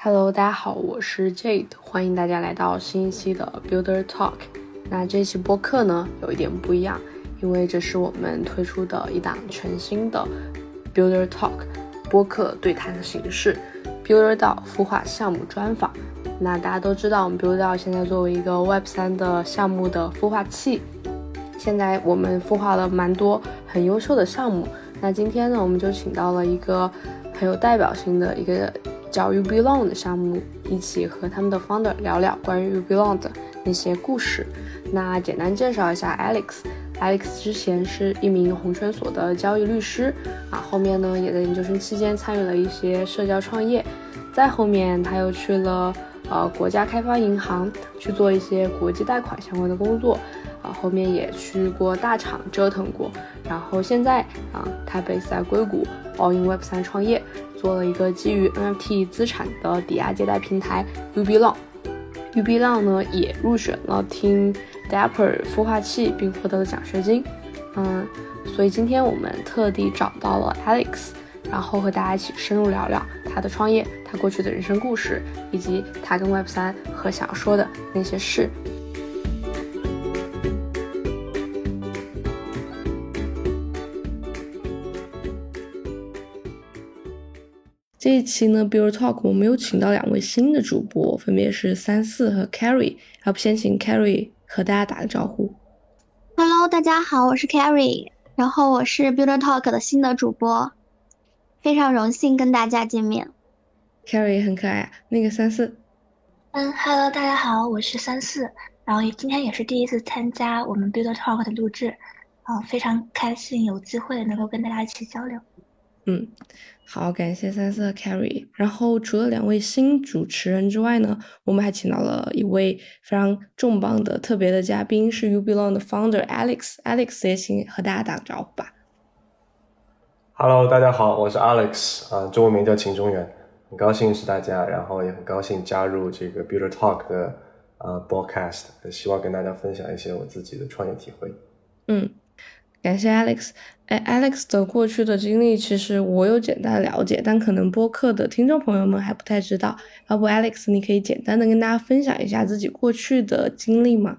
Hello，大家好，我是 Jade，欢迎大家来到新一期的 Builder Talk。那这期播客呢，有一点不一样，因为这是我们推出的一档全新的 Builder Talk 播客对谈的形式，Builder 到孵化项目专访。那大家都知道，我们 Builder 到现在作为一个 Web 三的项目的孵化器，现在我们孵化了蛮多很优秀的项目。那今天呢，我们就请到了一个很有代表性的一个。叫 You Belong 的项目，一起和他们的 founder 聊聊关于 You Belong 的那些故事。那简单介绍一下 Alex，Alex 之前是一名红圈所的交易律师啊，后面呢也在研究生期间参与了一些社交创业，再后面他又去了呃国家开发银行去做一些国际贷款相关的工作啊，后面也去过大厂折腾过，然后现在啊他 base 在硅谷 All in Web 三创业。做了一个基于 NFT 资产的抵押借贷平台 UBLong，UBLong 呢也入选了 Team Dapper 孵化器，并获得了奖学金。嗯，所以今天我们特地找到了 Alex，然后和大家一起深入聊聊他的创业、他过去的人生故事，以及他跟 Web 三和想要说的那些事。这一期呢，Build Talk 我们有请到两位新的主播，分别是三四和 Carry。要不先请 Carry 和大家打个招呼。Hello，大家好，我是 Carry，然后我是 Build Talk 的新的主播，非常荣幸跟大家见面。Carry 很可爱啊，那个三四。嗯，Hello，大家好，我是三四，然后今天也是第一次参加我们 Build Talk 的录制，啊，非常开心有机会能够跟大家一起交流。嗯。好，感谢三色 Carry。然后除了两位新主持人之外呢，我们还请到了一位非常重磅的特别的嘉宾，是 You Belong 的 Founder Alex。Alex 也请和大家打个招呼吧。Hello，大家好，我是 Alex，啊，中文名叫秦中原，很高兴认识大家，然后也很高兴加入这个 Builder Talk 的呃 Broadcast，希望跟大家分享一些我自己的创业体会。嗯。感谢 Alex，哎，Alex 的过去的经历其实我有简单了解，但可能播客的听众朋友们还不太知道。要不 Alex，你可以简单的跟大家分享一下自己过去的经历吗？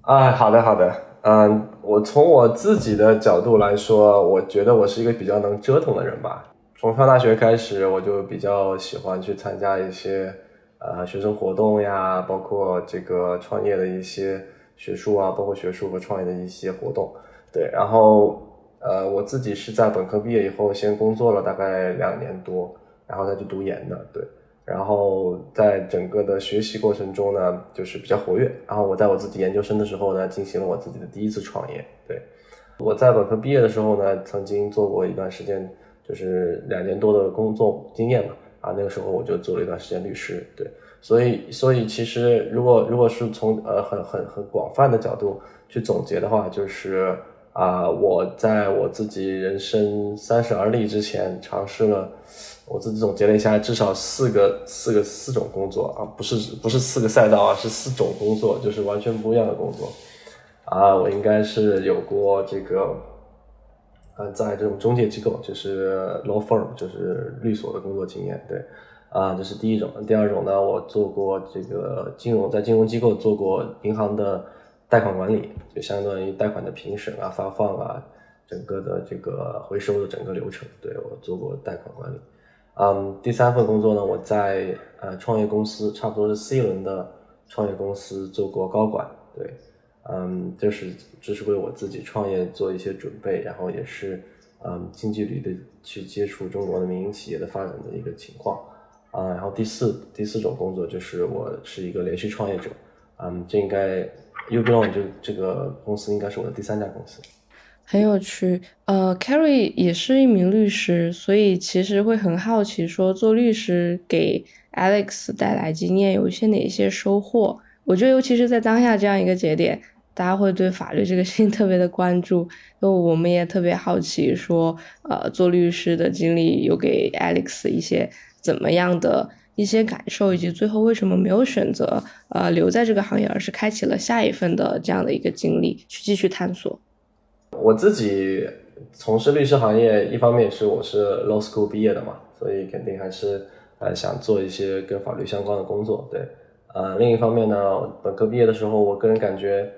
啊，好的，好的，嗯，我从我自己的角度来说，我觉得我是一个比较能折腾的人吧。从上大学开始，我就比较喜欢去参加一些呃学生活动呀，包括这个创业的一些学术啊，包括学术和创业的一些活动。对，然后呃，我自己是在本科毕业以后先工作了大概两年多，然后再去读研的。对，然后在整个的学习过程中呢，就是比较活跃。然后我在我自己研究生的时候呢，进行了我自己的第一次创业。对，我在本科毕业的时候呢，曾经做过一段时间，就是两年多的工作经验嘛。啊，那个时候我就做了一段时间律师。对，所以所以其实如果如果是从呃很很很广泛的角度去总结的话，就是。啊，我在我自己人生三十而立之前，尝试了，我自己总结了一下，至少四个、四个、四种工作啊，不是不是四个赛道啊，是四种工作，就是完全不一样的工作。啊，我应该是有过这个，呃，在这种中介机构，就是 law firm，就是律所的工作经验。对，啊，这是第一种。第二种呢，我做过这个金融，在金融机构做过银行的。贷款管理就相当于贷款的评审啊、发放啊，整个的这个回收的整个流程，对我做过贷款管理。嗯，第三份工作呢，我在呃创业公司，差不多是 C 轮的创业公司做过高管，对，嗯，就是这是为我自己创业做一些准备，然后也是嗯近距离的去接触中国的民营企业的发展的一个情况啊。然后第四第四种工作就是我是一个连续创业者，嗯，这应该。U b l o n 就这个公司应该是我的第三家公司，很有趣。呃，Carry 也是一名律师，所以其实会很好奇，说做律师给 Alex 带来经验有一些哪些收获？我觉得，尤其是在当下这样一个节点，大家会对法律这个事情 特别的关注。就我们也特别好奇，说呃，做律师的经历有给 Alex 一些怎么样的？一些感受，以及最后为什么没有选择呃留在这个行业，而是开启了下一份的这样的一个经历，去继续探索。我自己从事律师行业，一方面是我是 law school 毕业的嘛，所以肯定还是呃，想做一些跟法律相关的工作。对，呃，另一方面呢，本科毕业的时候，我个人感觉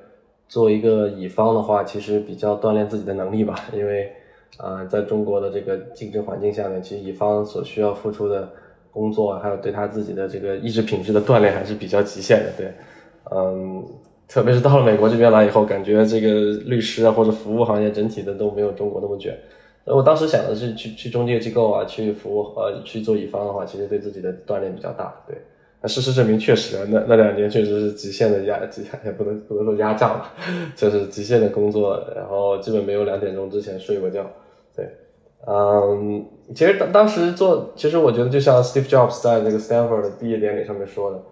做一个乙方的话，其实比较锻炼自己的能力吧，因为啊，在中国的这个竞争环境下面，其实乙方所需要付出的工作，还有对他自己的这个意志品质的锻炼，还是比较极限的。对，嗯。特别是到了美国这边来以后，感觉这个律师啊或者服务行业整体的都没有中国那么卷。我当时想的是去去中介机构啊，去服务呃去做乙方的话，其实对自己的锻炼比较大。对，那事实证明确实，那那两年确实是极限的压，极也不能不能说压榨吧，就是极限的工作，然后基本没有两点钟之前睡过觉。对，嗯，其实当当时做，其实我觉得就像 Steve Jobs 在那个 Stanford 的毕业典礼上面说的，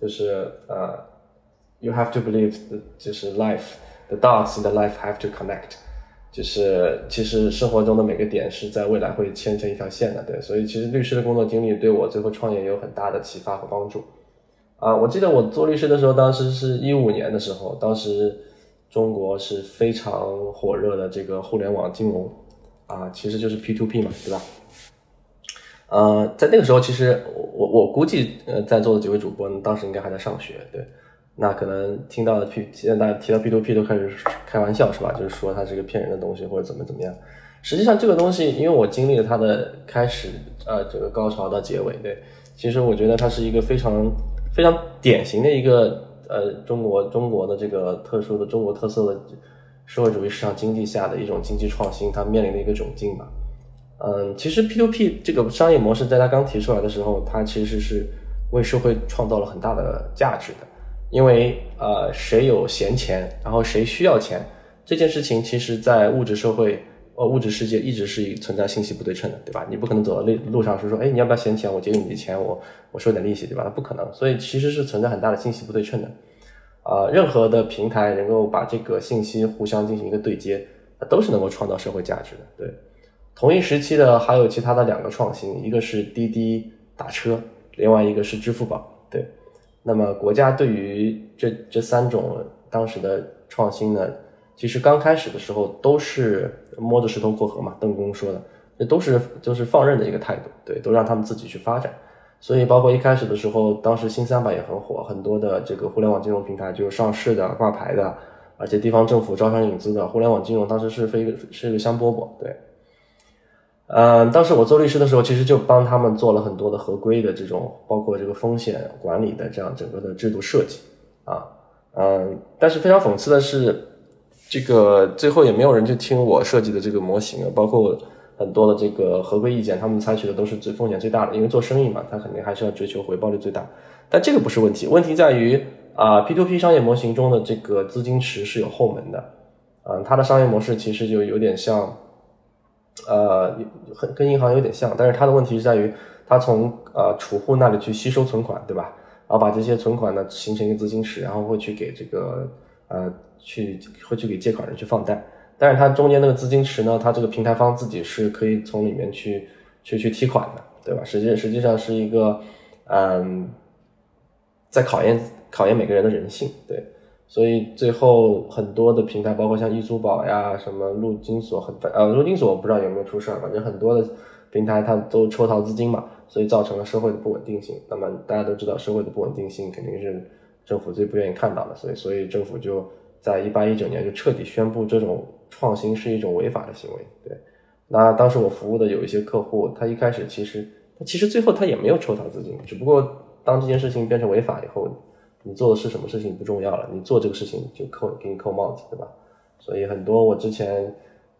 就是呃。You have to believe，就是 life，the dots in the life have to connect，就是其实生活中的每个点是在未来会牵成一条线的，对，所以其实律师的工作经历对我最后创业有很大的启发和帮助。啊，我记得我做律师的时候，当时是一五年的时候，当时中国是非常火热的这个互联网金融，啊，其实就是 P to P 嘛，对吧？呃，在那个时候，其实我我估计，呃，在座的几位主播当时应该还在上学，对。那可能听到的 P，现在大家提到 P to P 都开始开玩笑是吧？就是说它是一个骗人的东西或者怎么怎么样。实际上这个东西，因为我经历了它的开始，呃，这个高潮到结尾，对，其实我觉得它是一个非常非常典型的一个呃中国中国的这个特殊的中国特色的社会主义市场经济下的一种经济创新，它面临的一个窘境吧。嗯，其实 P2P 这个商业模式在它刚提出来的时候，它其实是为社会创造了很大的价值的。因为呃，谁有闲钱，然后谁需要钱，这件事情其实，在物质社会，呃，物质世界一直是存在信息不对称的，对吧？你不可能走到路路上是说，哎，你要不要闲钱？我借给你的钱，我我收点利息，对吧？它不可能，所以其实是存在很大的信息不对称的。啊，任何的平台能够把这个信息互相进行一个对接，都是能够创造社会价值的。对，同一时期的还有其他的两个创新，一个是滴滴打车，另外一个是支付宝，对。那么国家对于这这三种当时的创新呢，其实刚开始的时候都是摸着石头过河嘛，邓公说的，这都是就是放任的一个态度，对，都让他们自己去发展。所以包括一开始的时候，当时新三板也很火，很多的这个互联网金融平台就是上市的、挂牌的，而且地方政府招商引资的互联网金融，当时是非是一个香饽饽，对。嗯，当时我做律师的时候，其实就帮他们做了很多的合规的这种，包括这个风险管理的这样整个的制度设计啊。嗯，但是非常讽刺的是，这个最后也没有人去听我设计的这个模型，包括很多的这个合规意见，他们采取的都是最风险最大的，因为做生意嘛，他肯定还是要追求回报率最大。但这个不是问题，问题在于啊，P to P 商业模型中的这个资金池是有后门的，嗯，它的商业模式其实就有点像。呃，很跟银行有点像，但是它的问题是在于，它从呃储户那里去吸收存款，对吧？然后把这些存款呢形成一个资金池，然后会去给这个呃去会去给借款人去放贷。但是它中间那个资金池呢，它这个平台方自己是可以从里面去去去提款的，对吧？实际实际上是一个嗯，在考验考验每个人的人性，对。所以最后很多的平台，包括像易租宝呀、什么陆金所，很呃陆金所不知道有没有出事儿，反正很多的平台它都抽逃资金嘛，所以造成了社会的不稳定性。那么大家都知道，社会的不稳定性肯定是政府最不愿意看到的，所以所以政府就在一八一九年就彻底宣布这种创新是一种违法的行为。对，那当时我服务的有一些客户，他一开始其实他其实最后他也没有抽逃资金，只不过当这件事情变成违法以后。你做的是什么事情不重要了，你做这个事情就扣给你扣帽子，对吧？所以很多我之前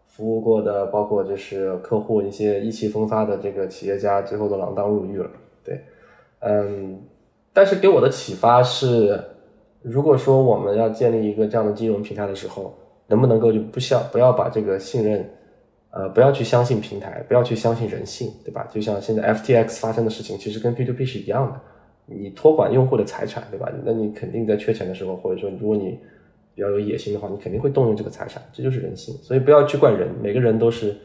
服务过的，包括就是客户一些意气风发的这个企业家，最后都锒铛入狱了。对，嗯，但是给我的启发是，如果说我们要建立一个这样的金融平台的时候，能不能够就不需要不要把这个信任，呃，不要去相信平台，不要去相信人性，对吧？就像现在 FTX 发生的事情，其实跟 P2P 是一样的。你托管用户的财产，对吧？那你肯定在缺钱的时候，或者说如果你比较有野心的话，你肯定会动用这个财产，这就是人性。所以不要去怪人，每个人都是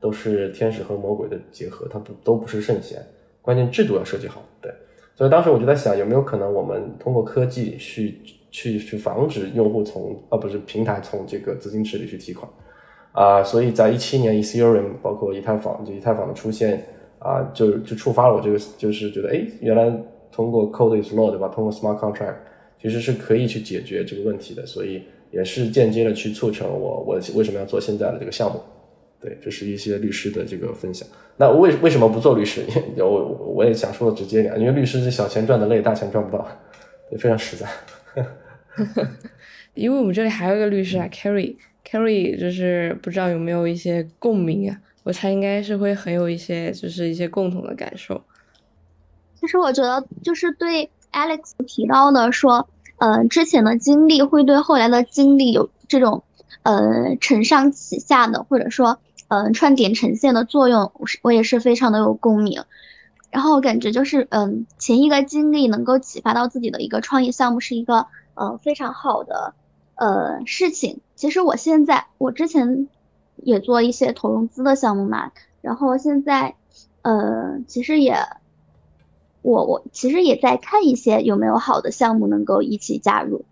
都是天使和魔鬼的结合，他不都不是圣贤。关键制度要设计好，对。所以当时我就在想，有没有可能我们通过科技去去去防止用户从啊不是平台从这个资金池里去提款啊？所以在一七年，Ethereum 包括以太坊就以太坊的出现。啊，就就触发了我这个，就是觉得哎，原来通过 code is law 对吧？通过 smart contract 其实是可以去解决这个问题的，所以也是间接的去促成我我为什么要做现在的这个项目。对，这是一些律师的这个分享。那为为什么不做律师？我我也想说的直接点，因为律师是小钱赚的累，大钱赚不到，也非常实在。因为我们这里还有一个律师啊，Carry，Carry 就是不知道有没有一些共鸣啊？我猜应该是会很有一些，就是一些共同的感受。其实我觉得，就是对 Alex 提到的说，呃，之前的经历会对后来的经历有这种，呃，承上启下的，或者说，嗯，串点呈现的作用，我是我也是非常的有共鸣。然后我感觉就是，嗯，前一个经历能够启发到自己的一个创业项目，是一个，呃，非常好的，呃，事情。其实我现在，我之前也做一些投融资的项目嘛，然后现在，呃，其实也，我我其实也在看一些有没有好的项目能够一起加入。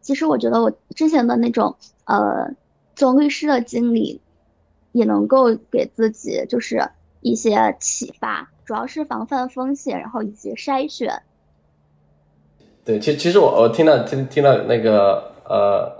其实我觉得我之前的那种，呃，做律师的经历，也能够给自己就是一些启发。主要是防范风险，然后以及筛选。对，其其实我我听到听听到那个呃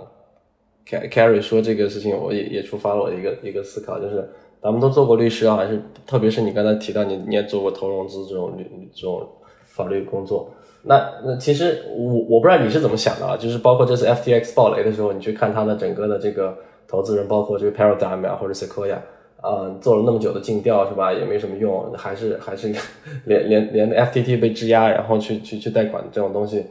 ，Carry 说这个事情，我也也触发了我一个一个思考，就是咱们都做过律师啊，还是特别是你刚才提到你你也做过投融资这种这种法律工作，那那其实我我不知道你是怎么想的啊，就是包括这次 FTX 暴雷的时候，你去看他的整个的这个投资人，包括这个 Paradigm 啊或者 Sequoia。啊，做了那么久的尽调是吧？也没什么用，还是还是 连连连 FTT 被质押，然后去去去贷款这种东西，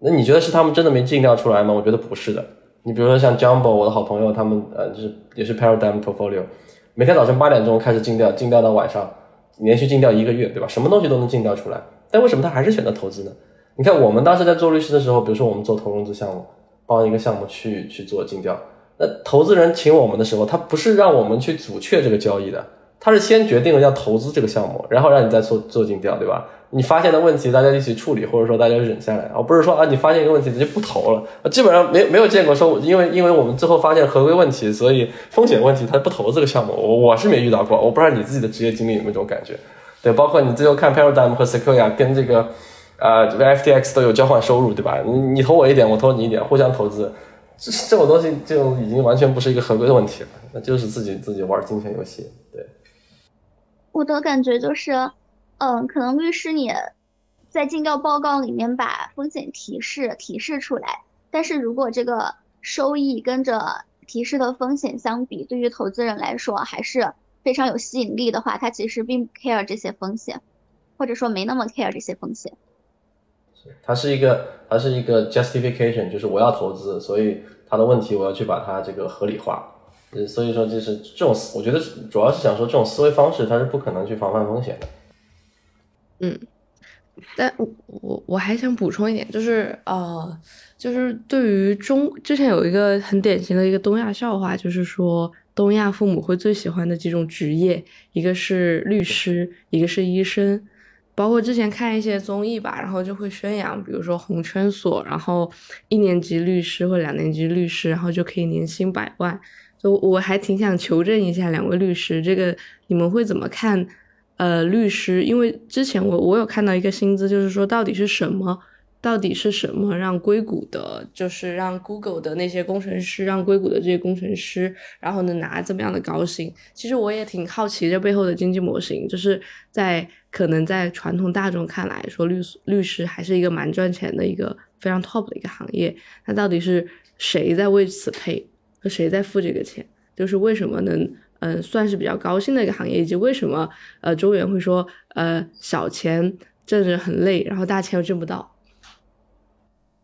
那你觉得是他们真的没尽调出来吗？我觉得不是的。你比如说像 Jumbo，我的好朋友，他们呃就是也是 Paradigm Portfolio，每天早晨八点钟开始尽调，尽调到晚上，连续尽调一个月，对吧？什么东西都能尽调出来，但为什么他还是选择投资呢？你看我们当时在做律师的时候，比如说我们做投融资项目，帮一个项目去去做尽调。那投资人请我们的时候，他不是让我们去阻却这个交易的，他是先决定了要投资这个项目，然后让你再做做尽调，对吧？你发现的问题，大家一起处理，或者说大家忍下来，而不是说啊，你发现一个问题，你就不投了。基本上没没有见过说，因为因为我们最后发现合规问题，所以风险问题，他不投这个项目。我我是没遇到过，我不知道你自己的职业经历有没有这种感觉？对，包括你最后看 Paradigm 和 Sequoia 跟这个啊 FTX 都有交换收入，对吧？你你投我一点，我投你一点，互相投资。这这种东西就已经完全不是一个合规的问题了，那就是自己自己玩金钱游戏。对，我的感觉就是，嗯，可能律师你在尽调报告里面把风险提示提示出来，但是如果这个收益跟着提示的风险相比，对于投资人来说还是非常有吸引力的话，他其实并不 care 这些风险，或者说没那么 care 这些风险。它是一个，它是一个 justification，就是我要投资，所以它的问题我要去把它这个合理化。呃，所以说就是这种，我觉得主要是想说这种思维方式它是不可能去防范风险的。嗯，但我我还想补充一点，就是呃，就是对于中之前有一个很典型的一个东亚笑话，就是说东亚父母会最喜欢的几种职业，一个是律师，一个是医生。包括之前看一些综艺吧，然后就会宣扬，比如说红圈所，然后一年级律师或两年级律师，然后就可以年薪百万。就我还挺想求证一下两位律师，这个你们会怎么看？呃，律师，因为之前我我有看到一个薪资，就是说到底是什么？到底是什么让硅谷的，就是让 Google 的那些工程师，让硅谷的这些工程师，然后能拿这么样的高薪？其实我也挺好奇这背后的经济模型，就是在可能在传统大众看来说，律律师还是一个蛮赚钱的一个非常 top 的一个行业。那到底是谁在为此配，和谁在付这个钱？就是为什么能嗯算是比较高薪的一个行业，以及为什么呃周元会说呃小钱挣着很累，然后大钱又挣不到？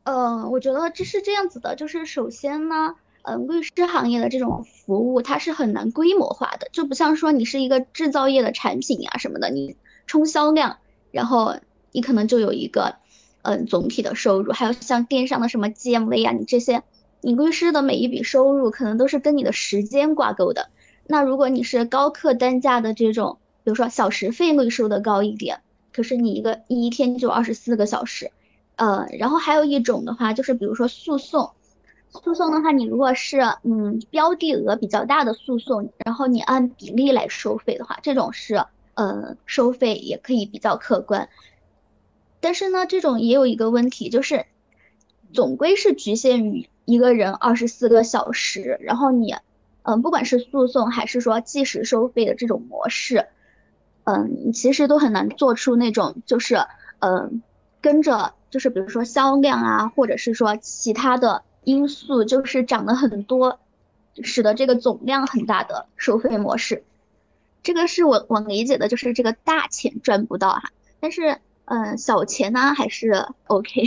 嗯，我觉得这是这样子的，就是首先呢，嗯，律师行业的这种服务它是很难规模化的，就不像说你是一个制造业的产品呀什么的，你冲销量，然后你可能就有一个嗯总体的收入，还有像电商的什么 GMV 啊，你这些，你律师的每一笔收入可能都是跟你的时间挂钩的。那如果你是高客单价的这种，比如说小时费率收的高一点，可是你一个一天就二十四个小时。呃，然后还有一种的话，就是比如说诉讼，诉讼的话，你如果是嗯标的额比较大的诉讼，然后你按比例来收费的话，这种是呃，收费也可以比较客观。但是呢，这种也有一个问题，就是总归是局限于一个人二十四个小时，然后你，嗯，不管是诉讼还是说计时收费的这种模式，嗯，其实都很难做出那种就是，嗯，跟着就是比如说销量啊，或者是说其他的因素，就是涨得很多，使得这个总量很大的收费模式。这个是我我理解的，就是这个大钱赚不到哈，但是嗯，小钱呢还是 OK。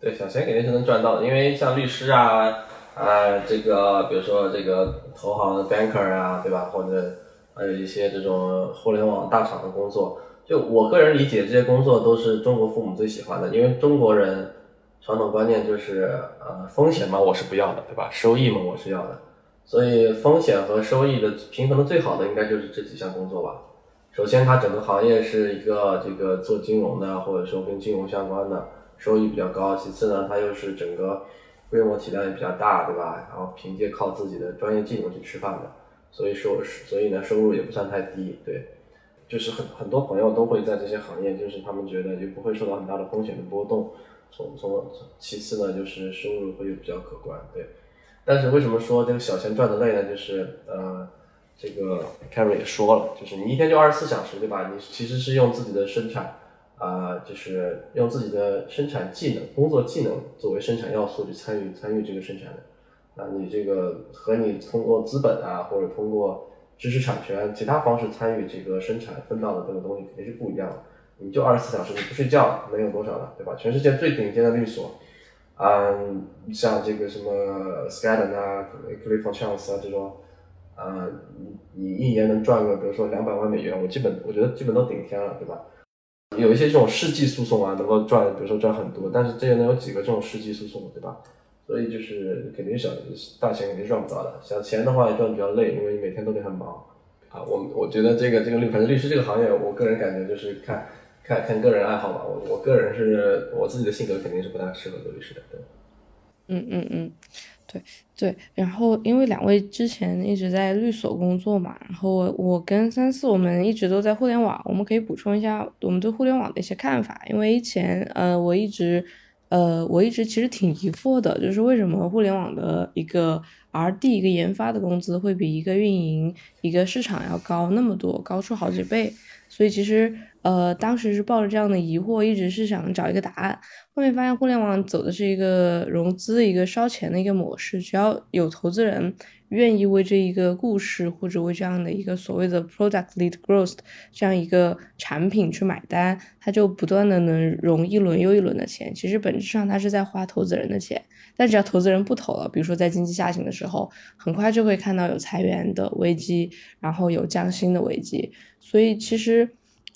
对，小钱肯定是能赚到的，因为像律师啊啊，这个比如说这个投行的 banker 啊，对吧？或者还有一些这种互联网大厂的工作，就我个人理解，这些工作都是中国父母最喜欢的，因为中国人传统观念就是呃，风险嘛我是不要的，对吧？收益嘛我是要的。所以风险和收益的平衡的最好的应该就是这几项工作吧。首先，它整个行业是一个这个做金融的，或者说跟金融相关的，收益比较高。其次呢，它又是整个规模体量也比较大，对吧？然后凭借靠自己的专业技能去吃饭的，所以收所以呢收入也不算太低。对，就是很很多朋友都会在这些行业，就是他们觉得就不会受到很大的风险的波动。从从其次呢，就是收入会比较可观。对。但是为什么说这个小钱赚的累呢？就是呃，这个 Carrie 也说了，就是你一天就二十四小时，对吧？你其实是用自己的生产啊，就是用自己的生产技能、工作技能作为生产要素去参与参与这个生产的。那你这个和你通过资本啊，或者通过知识产权其他方式参与这个生产分到的这个东西肯定是不一样的。你就二十四小时，你不睡觉能有多少呢？对吧？全世界最顶尖的律所。嗯，像这个什么 Skadden 啊，Clifford Chance 啊这种，啊，你你一年能赚个，比如说两百万美元，我基本我觉得基本都顶天了，对吧？有一些这种世纪诉讼啊，能够赚，比如说赚很多，但是这些能有几个这种世纪诉讼，对吧？所以就是肯定小大钱肯定赚不到的，小钱的话也赚比较累，因为你每天都得很忙。啊，我我觉得这个这个律，反正律师这个行业，我个人感觉就是看。看看个人爱好吧，我我个人是我自己的性格肯定是不大适合做律师的，对。嗯嗯嗯，对对。然后因为两位之前一直在律所工作嘛，然后我我跟三四我们一直都在互联网，我们可以补充一下我们对互联网的一些看法。因为以前呃我一直呃我一直其实挺疑惑的，就是为什么互联网的一个 R D 一个研发的工资会比一个运营一个市场要高那么多，高出好几倍。所以其实，呃，当时是抱着这样的疑惑，一直是想找一个答案。后面发现互联网走的是一个融资、一个烧钱的一个模式，只要有投资人愿意为这一个故事或者为这样的一个所谓的 product lead growth 这样一个产品去买单，他就不断的能融一轮又一轮的钱。其实本质上他是在花投资人的钱，但只要投资人不投了，比如说在经济下行的时候，很快就会看到有裁员的危机，然后有降薪的危机。所以其实，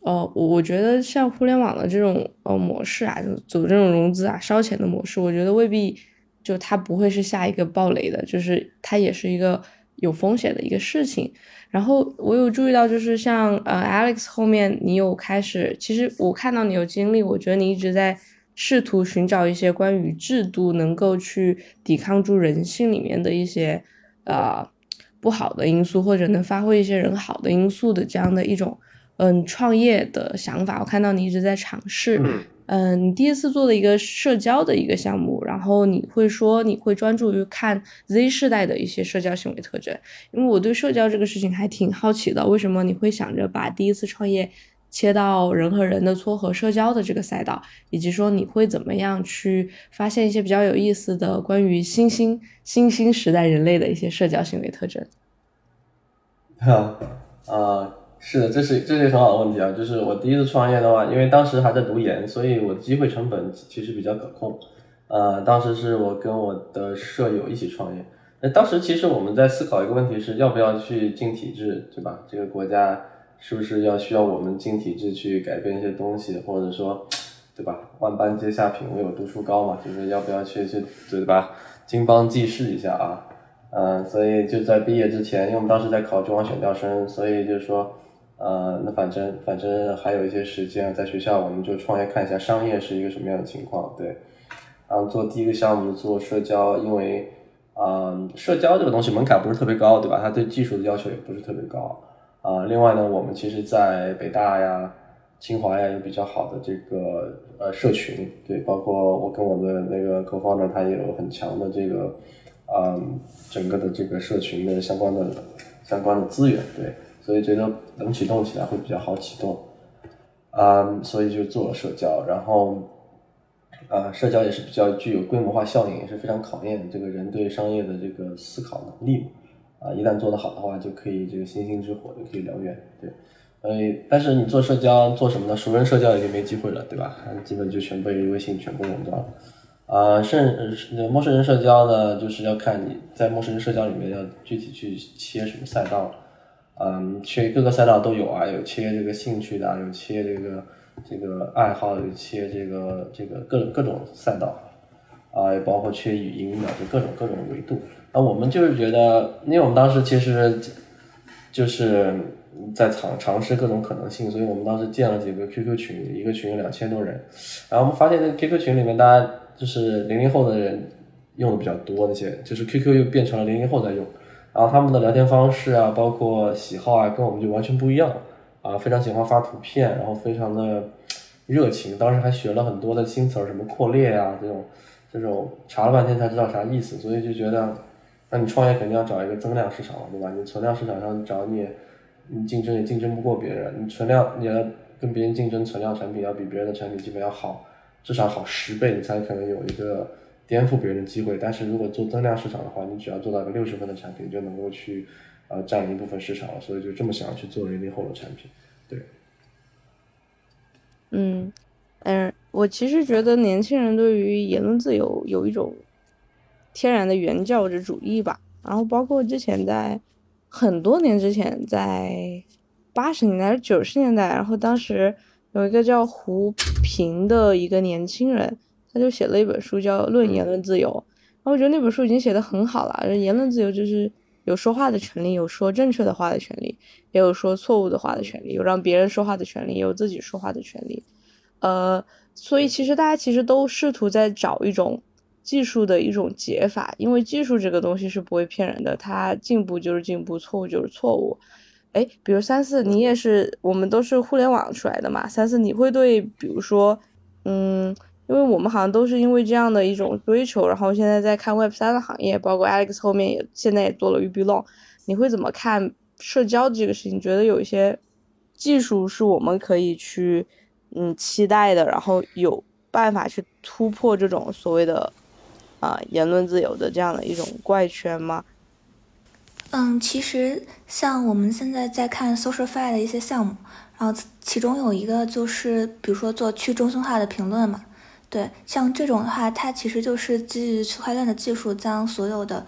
呃，我我觉得像互联网的这种呃模式啊，就走这种融资啊、烧钱的模式，我觉得未必就它不会是下一个暴雷的，就是它也是一个有风险的一个事情。然后我有注意到，就是像呃 Alex 后面你有开始，其实我看到你有经历，我觉得你一直在试图寻找一些关于制度能够去抵抗住人性里面的一些呃。不好的因素，或者能发挥一些人好的因素的这样的一种，嗯，创业的想法，我看到你一直在尝试，嗯，你第一次做的一个社交的一个项目，然后你会说你会专注于看 Z 世代的一些社交行为特征，因为我对社交这个事情还挺好奇的，为什么你会想着把第一次创业？切到人和人的撮合社交的这个赛道，以及说你会怎么样去发现一些比较有意思的关于新兴新兴时代人类的一些社交行为特征。好，啊，是的，这是这是一个很好的问题啊。就是我第一次创业的话，因为当时还在读研，所以我机会成本其实比较可控。呃，当时是我跟我的舍友一起创业。那当时其实我们在思考一个问题，是要不要去进体制，对吧？这个国家。是不是要需要我们进体制去改变一些东西，或者说，对吧？万般皆下品，唯有读书高嘛，就是要不要去去对吧？金邦济世一下啊，嗯，所以就在毕业之前，因为我们当时在考中央选调生，所以就是说，呃，那反正反正还有一些时间，在学校我们就创业看一下商业是一个什么样的情况，对。然后做第一个项目做社交，因为，嗯，社交这个东西门槛不是特别高，对吧？它对技术的要求也不是特别高。啊，另外呢，我们其实，在北大呀、清华呀有比较好的这个呃社群，对，包括我跟我的那个 co-founder，他也有很强的这个，嗯，整个的这个社群的相关的相关的资源，对，所以觉得能启动起来会比较好启动，啊，所以就做了社交，然后，啊，社交也是比较具有规模化效应，也是非常考验这个人对商业的这个思考能力。啊，一旦做得好的话，就可以这个星星之火就可以燎原，对。所以，但是你做社交做什么呢？熟人社交已经没机会了，对吧？基本就全被微信全部垄断了。啊，甚陌生人社交呢，就是要看你在陌生人社交里面要具体去切什么赛道。嗯，切各个赛道都有啊，有切这个兴趣的，有切这个这个爱好，有切这个这个各各种赛道。啊，也包括缺语音的，就各种各种维度。那我们就是觉得，因为我们当时其实就是在尝尝试各种可能性，所以我们当时建了几个 QQ 群，一个群有两千多人。然后我们发现，那 QQ 群里面大家就是零零后的人用的比较多，那些就是 QQ 又变成了零零后在用。然后他们的聊天方式啊，包括喜好啊，跟我们就完全不一样啊，非常喜欢发图片，然后非常的热情。当时还学了很多的新词儿，什么扩列啊这种。这种查了半天才知道啥意思，所以就觉得，那你创业肯定要找一个增量市场，对吧？你存量市场上找你，你竞争也竞争不过别人。你存量你要跟别人竞争，存量产品要比别人的产品基本要好，至少好十倍，你才可能有一个颠覆别人的机会。但是如果做增量市场的话，你只要做到个六十分的产品，就能够去呃占领一部分市场了。所以就这么想要去做零零后的产品，对。嗯，嗯。我其实觉得年轻人对于言论自由有一种天然的原教旨主义吧，然后包括之前在很多年之前，在八十年代、九十年代，然后当时有一个叫胡平的一个年轻人，他就写了一本书叫《论言论自由》，然后我觉得那本书已经写的很好了，言论自由就是有说话的权利，有说正确的话的权利，也有说错误的话的权利，有让别人说话的权利，也有自己说话的权利，呃。所以其实大家其实都试图在找一种技术的一种解法，因为技术这个东西是不会骗人的，它进步就是进步，错误就是错误。哎，比如三四，你也是，我们都是互联网出来的嘛。三四，你会对，比如说，嗯，因为我们好像都是因为这样的一种追求，然后现在在看 Web 三的行业，包括 Alex 后面也现在也做了 Ubelong，你会怎么看社交这个事情？觉得有一些技术是我们可以去。嗯，期待的，然后有办法去突破这种所谓的啊言论自由的这样的一种怪圈吗？嗯，其实像我们现在在看 SocialFi 的一些项目，然后其中有一个就是，比如说做去中心化的评论嘛，对，像这种的话，它其实就是基于区块链的技术，将所有的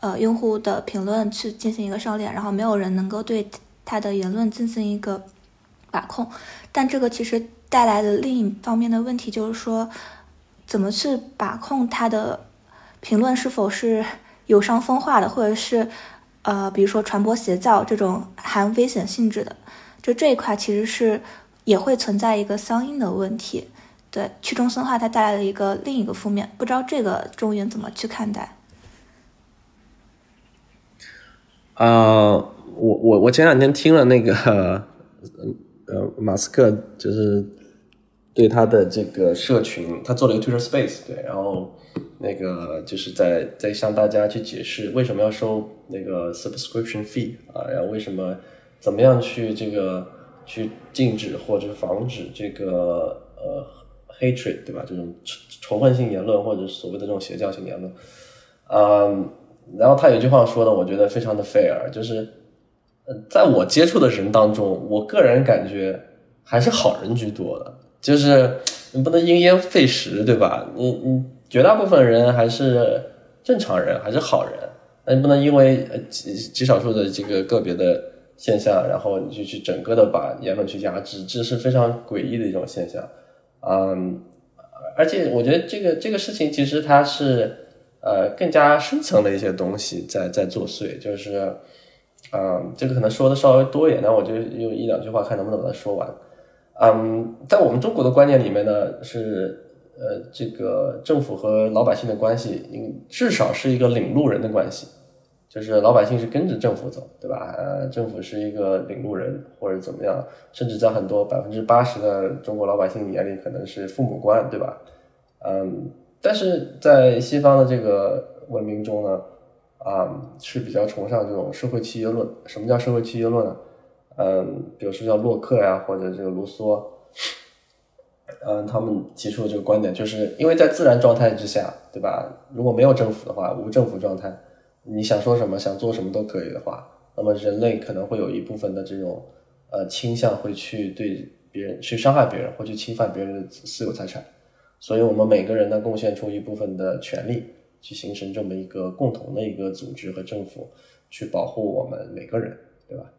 呃用户的评论去进行一个上链，然后没有人能够对他的言论进行一个把控。但这个其实带来的另一方面的问题就是说，怎么去把控他的评论是否是有伤风化的，或者是呃，比如说传播邪教这种含危险性质的，就这一块其实是也会存在一个相应的问题。对去中心化它带来的一个另一个负面，不知道这个中原怎么去看待？啊，我我我前两天听了那个。呃，马斯克就是对他的这个社群，他做了一个 Twitter Space，对，然后那个就是在在向大家去解释为什么要收那个 subscription fee 啊，然后为什么怎么样去这个去禁止或者防止这个呃 hatred 对吧？这种仇恨性言论或者所谓的这种邪教性言论，嗯，然后他有一句话说的，我觉得非常的 fair，就是。在我接触的人当中，我个人感觉还是好人居多的。就是你不能因噎废食，对吧？你你绝大部分人还是正常人，还是好人。那你不能因为极极少数的这个个别的现象，然后你就去整个的把言论去压制，这是非常诡异的一种现象。嗯，而且我觉得这个这个事情其实它是呃更加深层的一些东西在在作祟，就是。嗯，这个可能说的稍微多一点，那我就用一两句话看能不能把它说完。嗯，在我们中国的观念里面呢，是呃，这个政府和老百姓的关系，至少是一个领路人的关系，就是老百姓是跟着政府走，对吧？呃，政府是一个领路人或者怎么样，甚至在很多百分之八十的中国老百姓眼里，可能是父母官，对吧？嗯，但是在西方的这个文明中呢，啊是比较崇尚这种社会契约论。什么叫社会契约论呢？嗯，比如说叫洛克呀，或者这个卢梭，嗯，他们提出的这个观点，就是因为在自然状态之下，对吧？如果没有政府的话，无政府状态，你想说什么，想做什么都可以的话，那么人类可能会有一部分的这种呃倾向，会去对别人去伤害别人，或去侵犯别人的私有财产。所以，我们每个人呢，贡献出一部分的权利，去形成这么一个共同的一个组织和政府，去保护我们每个人，对吧？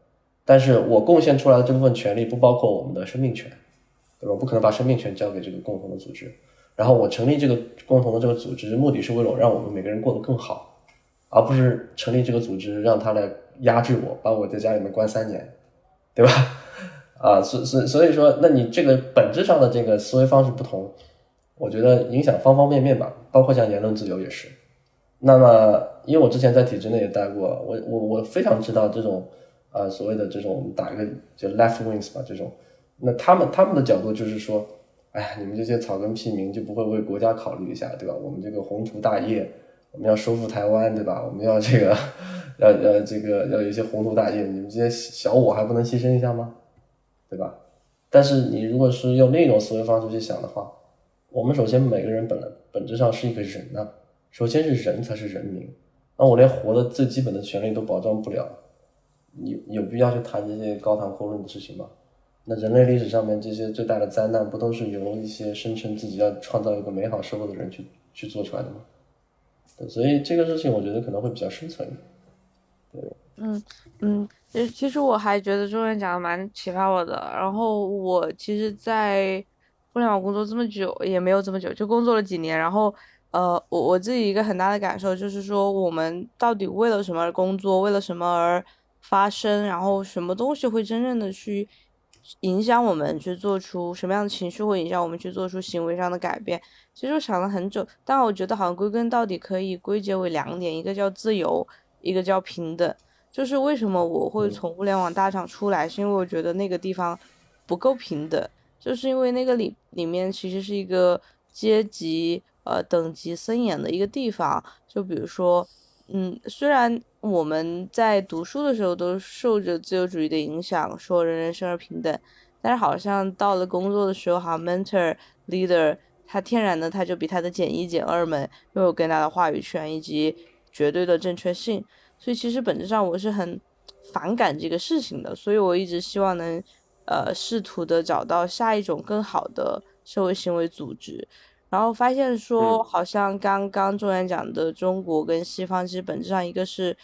但是我贡献出来的这部分权利不包括我们的生命权，对吧？不可能把生命权交给这个共同的组织。然后我成立这个共同的这个组织，目的是为了让我们每个人过得更好，而不是成立这个组织让他来压制我，把我在家里面关三年，对吧？啊，所所所以说，那你这个本质上的这个思维方式不同。我觉得影响方方面面吧，包括像言论自由也是。那么，因为我之前在体制内也待过，我我我非常知道这种，呃，所谓的这种打一个就 left wings 吧，这种，那他们他们的角度就是说，哎呀，你们这些草根屁民就不会为国家考虑一下，对吧？我们这个宏图大业，我们要收复台湾，对吧？我们要这个，要要这个要有一些宏图大业，你们这些小我还不能牺牲一下吗？对吧？但是你如果是用另一种思维方式去想的话，我们首先每个人本来本质上是一个人呐，首先是人才是人民，那我连活的最基本的权利都保障不了，有有必要去谈这些高谈阔论的事情吗？那人类历史上面这些最大的灾难，不都是由一些声称自己要创造一个美好社会的人去去做出来的吗？所以这个事情我觉得可能会比较深层。对，嗯嗯，其实我还觉得中原讲的蛮启发我的，然后我其实，在。互联网工作这么久也没有这么久，就工作了几年。然后，呃，我我自己一个很大的感受就是说，我们到底为了什么而工作，为了什么而发生，然后什么东西会真正的去影响我们去做出什么样的情绪，会影响我们去做出行为上的改变。其实我想了很久，但我觉得好像归根到底可以归结为两点，一个叫自由，一个叫平等。就是为什么我会从互联网大厂出来，是因为我觉得那个地方不够平等。就是因为那个里里面其实是一个阶级呃等级森严的一个地方，就比如说，嗯，虽然我们在读书的时候都受着自由主义的影响，说人人生而平等，但是好像到了工作的时候，好像 mentor leader 他天然的他就比他的减一减二们拥有更大的话语权以及绝对的正确性，所以其实本质上我是很反感这个事情的，所以我一直希望能。呃，试图的找到下一种更好的社会行为组织，然后发现说，好像刚刚中原讲的中国跟西方，其实本质上一个是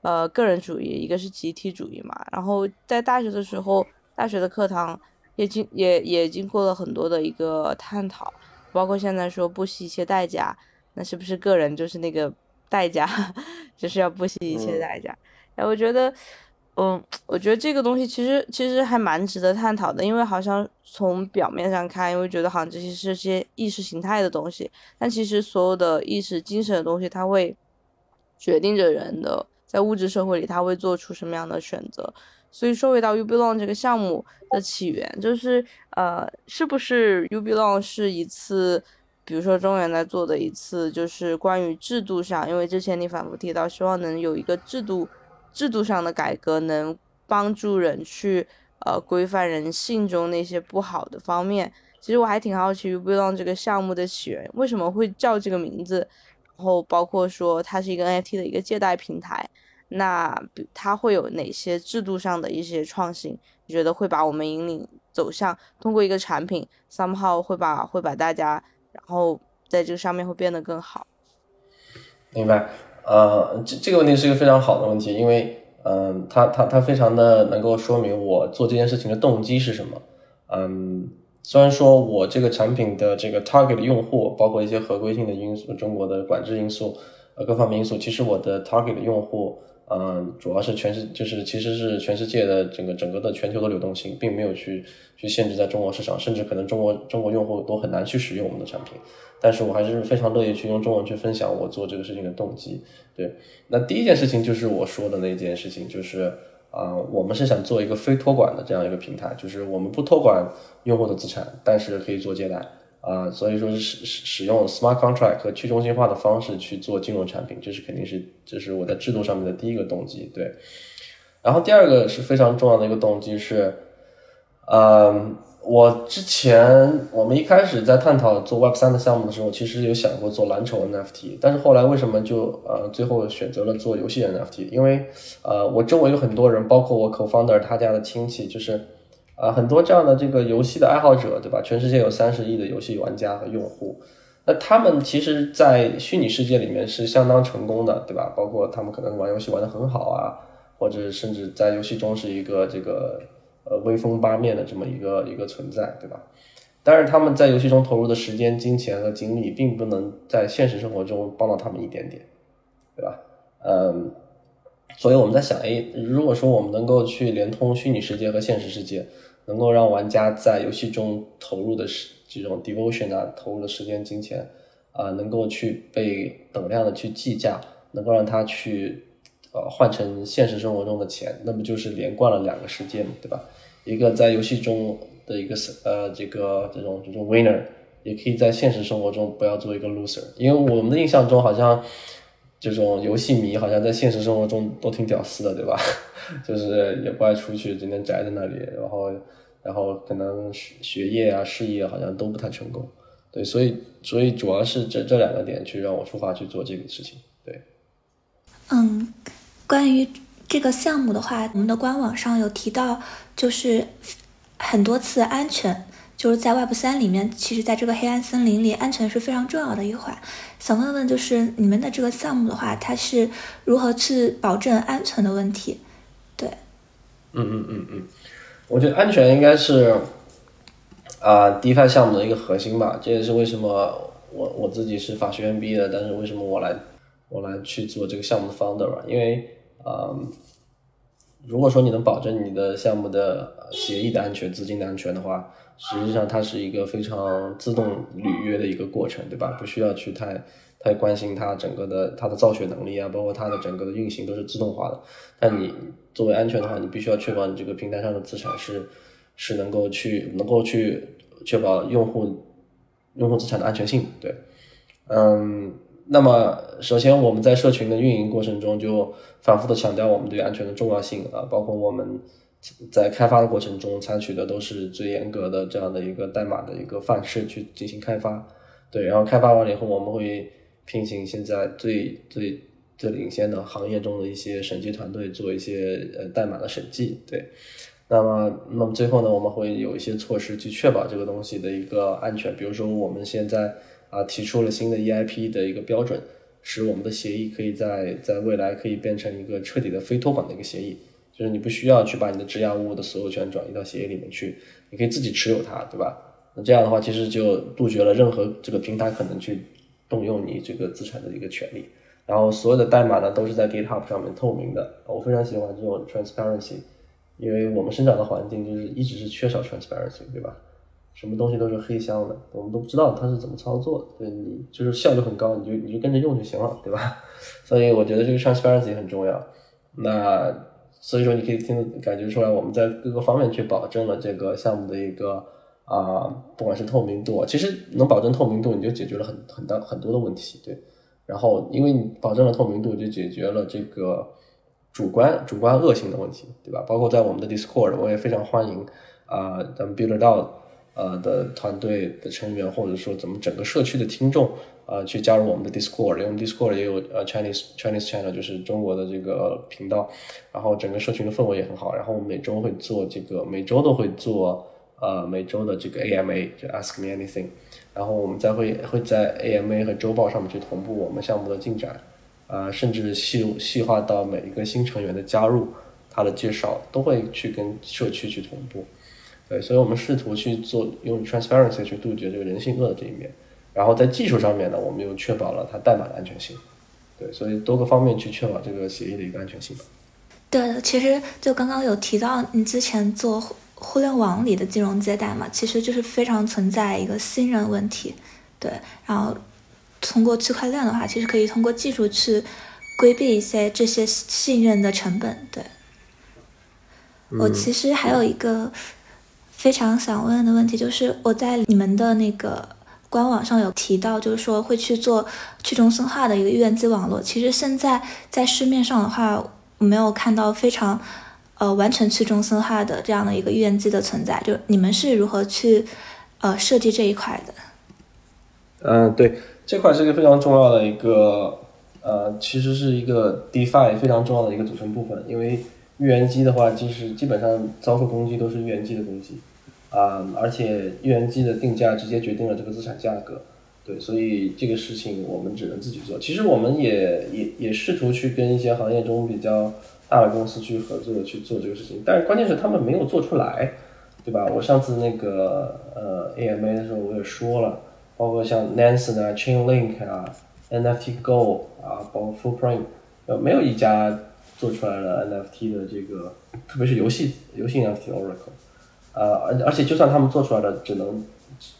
呃个人主义，一个是集体主义嘛。然后在大学的时候，大学的课堂也经也也经过了很多的一个探讨，包括现在说不惜一切代价，那是不是个人就是那个代价，就是要不惜一切代价？哎，我觉得。嗯，我觉得这个东西其实其实还蛮值得探讨的，因为好像从表面上看，因为觉得好像这些是些意识形态的东西，但其实所有的意识精神的东西，它会决定着人的在物质社会里他会做出什么样的选择。所以说回到 UBelong 这个项目的起源，就是呃，是不是 UBelong 是一次，比如说中原在做的一次，就是关于制度上，因为之前你反复提到，希望能有一个制度。制度上的改革能帮助人去呃规范人性中那些不好的方面。其实我还挺好奇 Belong 这个项目的起源，为什么会叫这个名字？然后包括说它是一个 NFT 的一个借贷平台，那它会有哪些制度上的一些创新？你觉得会把我们引领走向通过一个产品，somehow 会把会把大家然后在这个上面会变得更好？明白。呃，这这个问题是一个非常好的问题，因为，嗯，它它它非常的能够说明我做这件事情的动机是什么。嗯，虽然说我这个产品的这个 target 用户，包括一些合规性的因素、中国的管制因素，呃，各方面因素，其实我的 target 用户，嗯，主要是全世就是其实是全世界的整个整个的全球的流动性，并没有去去限制在中国市场，甚至可能中国中国用户都很难去使用我们的产品。但是我还是非常乐意去用中文去分享我做这个事情的动机。对，那第一件事情就是我说的那件事情，就是啊，我们是想做一个非托管的这样一个平台，就是我们不托管用户的资产，但是可以做借贷。啊，所以说是使使使用 smart contract 和去中心化的方式去做金融产品，这是肯定是这是我在制度上面的第一个动机。对，然后第二个是非常重要的一个动机是，嗯，我之前我们一开始在探讨做 Web 三的项目的时候，其实有想过做蓝筹 NFT，但是后来为什么就呃最后选择了做游戏 NFT？因为呃我周围有很多人，包括我 co-founder 他家的亲戚，就是。啊，很多这样的这个游戏的爱好者，对吧？全世界有三十亿的游戏玩家和用户，那他们其实，在虚拟世界里面是相当成功的，对吧？包括他们可能玩游戏玩的很好啊，或者甚至在游戏中是一个这个呃威风八面的这么一个一个存在，对吧？但是他们在游戏中投入的时间、金钱和精力，并不能在现实生活中帮到他们一点点，对吧？嗯，所以我们在想，哎，如果说我们能够去连通虚拟世界和现实世界。能够让玩家在游戏中投入的时这种 devotion 啊，投入的时间、金钱啊，能够去被等量的去计价，能够让他去呃换成现实生活中的钱，那么就是连贯了两个世界嘛，对吧？一个在游戏中的一个呃这个这种这种 winner，也可以在现实生活中不要做一个 loser，因为我们的印象中好像这种游戏迷好像在现实生活中都挺屌丝的，对吧？就是也不爱出去，整天宅在那里，然后。然后可能学业啊、事业好像都不太成功，对，所以所以主要是这这两个点去让我出发去做这个事情，对。嗯，关于这个项目的话，我们的官网上有提到，就是很多次安全，就是在 Web 三里面，其实在这个黑暗森林里，安全是非常重要的一环。想问问，就是你们的这个项目的话，它是如何去保证安全的问题？对。嗯嗯嗯嗯。我觉得安全应该是啊，DeFi 项目的一个核心吧。这也是为什么我我自己是法学院毕业的，但是为什么我来我来去做这个项目的 founder 吧？因为啊，如果说你能保证你的项目的协议的安全、资金的安全的话，实际上它是一个非常自动履约的一个过程，对吧？不需要去太。太关心它整个的它的造血能力啊，包括它的整个的运行都是自动化的。但你作为安全的话，你必须要确保你这个平台上的资产是是能够去能够去确保用户用户资产的安全性。对，嗯，那么首先我们在社群的运营过程中就反复的强调我们对安全的重要性啊，包括我们在开发的过程中采取的都是最严格的这样的一个代码的一个范式去进行开发。对，然后开发完了以后，我们会。聘请现在最最最领先的行业中的一些审计团队做一些呃代码的审计，对。那么，那么最后呢，我们会有一些措施去确保这个东西的一个安全。比如说，我们现在啊提出了新的 EIP 的一个标准，使我们的协议可以在在未来可以变成一个彻底的非托管的一个协议，就是你不需要去把你的质押物的所有权转移到协议里面去，你可以自己持有它，对吧？那这样的话，其实就杜绝了任何这个平台可能去。动用你这个资产的一个权利，然后所有的代码呢都是在 GitHub 上面透明的。我非常喜欢这种 transparency，因为我们生长的环境就是一直是缺少 transparency，对吧？什么东西都是黑箱的，我们都不知道它是怎么操作的。对你就是效率很高，你就你就跟着用就行了，对吧？所以我觉得这个 transparency 很重要。那所以说你可以听感觉出来，我们在各个方面去保证了这个项目的一个。啊，不管是透明度，其实能保证透明度，你就解决了很很大很多的问题，对。然后，因为你保证了透明度，就解决了这个主观主观恶性的问题，对吧？包括在我们的 Discord，我也非常欢迎啊，咱们 Builder 到呃的团队的成员，或者说咱们整个社区的听众啊，去加入我们的 Discord，因为 Discord 也有呃 Chinese Chinese channel，就是中国的这个频道。然后整个社群的氛围也很好。然后我们每周会做这个，每周都会做。呃，每周的这个 AMA 就 Ask Me Anything，然后我们再会会在 AMA 和周报上面去同步我们项目的进展，啊，甚至细细化到每一个新成员的加入，他的介绍都会去跟社区去同步，对，所以我们试图去做用 transparency 去杜绝这个人性恶的这一面，然后在技术上面呢，我们又确保了它代码的安全性，对，所以多个方面去确保这个协议的一个安全性。对，其实就刚刚有提到你之前做互联网里的金融借贷嘛，其实就是非常存在一个信任问题。对，然后通过区块链的话，其实可以通过技术去规避一些这些信任的成本。对，我其实还有一个非常想问的问题，就是我在你们的那个官网上有提到，就是说会去做去中心化的一个预言机网络。其实现在在市面上的话，我没有看到非常呃完全去中心化的这样的一个预言机的存在。就你们是如何去呃设计这一块的？嗯，对，这块是一个非常重要的一个呃，其实是一个 DeFi 非常重要的一个组成部分。因为预言机的话，其实基本上遭受攻击都是预言机的攻击啊，而且预言机的定价直接决定了这个资产价格。对，所以这个事情我们只能自己做。其实我们也也也试图去跟一些行业中比较大的公司去合作去做这个事情，但是关键是他们没有做出来，对吧？我上次那个呃 AMA 的时候我也说了。包括像 Nansen 啊、Chainlink 啊、NFT Go 啊，包括 Footprint，呃，没有一家做出来了 NFT 的这个，特别是游戏游戏 NFT Oracle，呃，而而且就算他们做出来了，只能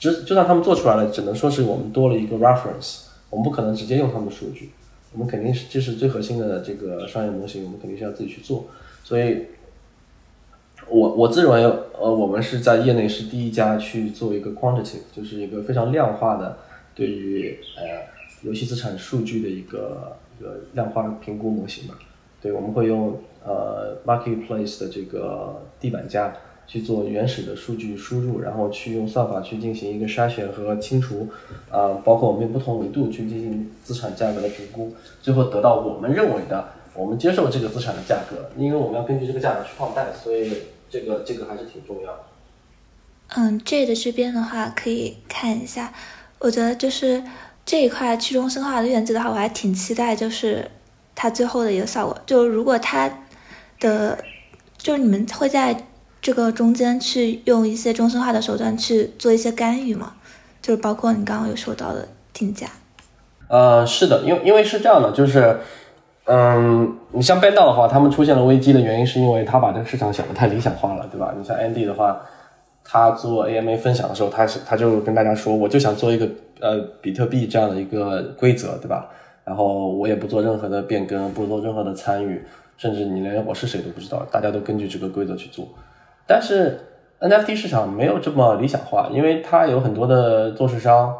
只就算他们做出来了，只能说是我们多了一个 reference，我们不可能直接用他们的数据，我们肯定是这是最核心的这个商业模型，我们肯定是要自己去做，所以。我我自认为，呃，我们是在业内是第一家去做一个 quantitative，就是一个非常量化的对于呃游戏资产数据的一个一个量化评估模型吧。对，我们会用呃 marketplace 的这个地板价去做原始的数据输入，然后去用算法去进行一个筛选和清除，啊，包括我们用不同维度去进行资产价格的评估，最后得到我们认为的我们接受这个资产的价格。因为我们要根据这个价格去放贷，所以。这个这个还是挺重要的。嗯，J 的这边的话可以看一下，我觉得就是这一块去中心化的原则的话，我还挺期待，就是它最后的一个效果。就如果它的，就是你们会在这个中间去用一些中心化的手段去做一些干预吗？就是包括你刚刚有说到的定价。呃，是的，因为因为是这样的，就是。嗯，你像 b a n d 的话，他们出现了危机的原因是因为他把这个市场想的太理想化了，对吧？你像 Andy 的话，他做 AMA 分享的时候，他是他就跟大家说，我就想做一个呃比特币这样的一个规则，对吧？然后我也不做任何的变更，不做任何的参与，甚至你连我是谁都不知道，大家都根据这个规则去做。但是 NFT 市场没有这么理想化，因为它有很多的做市商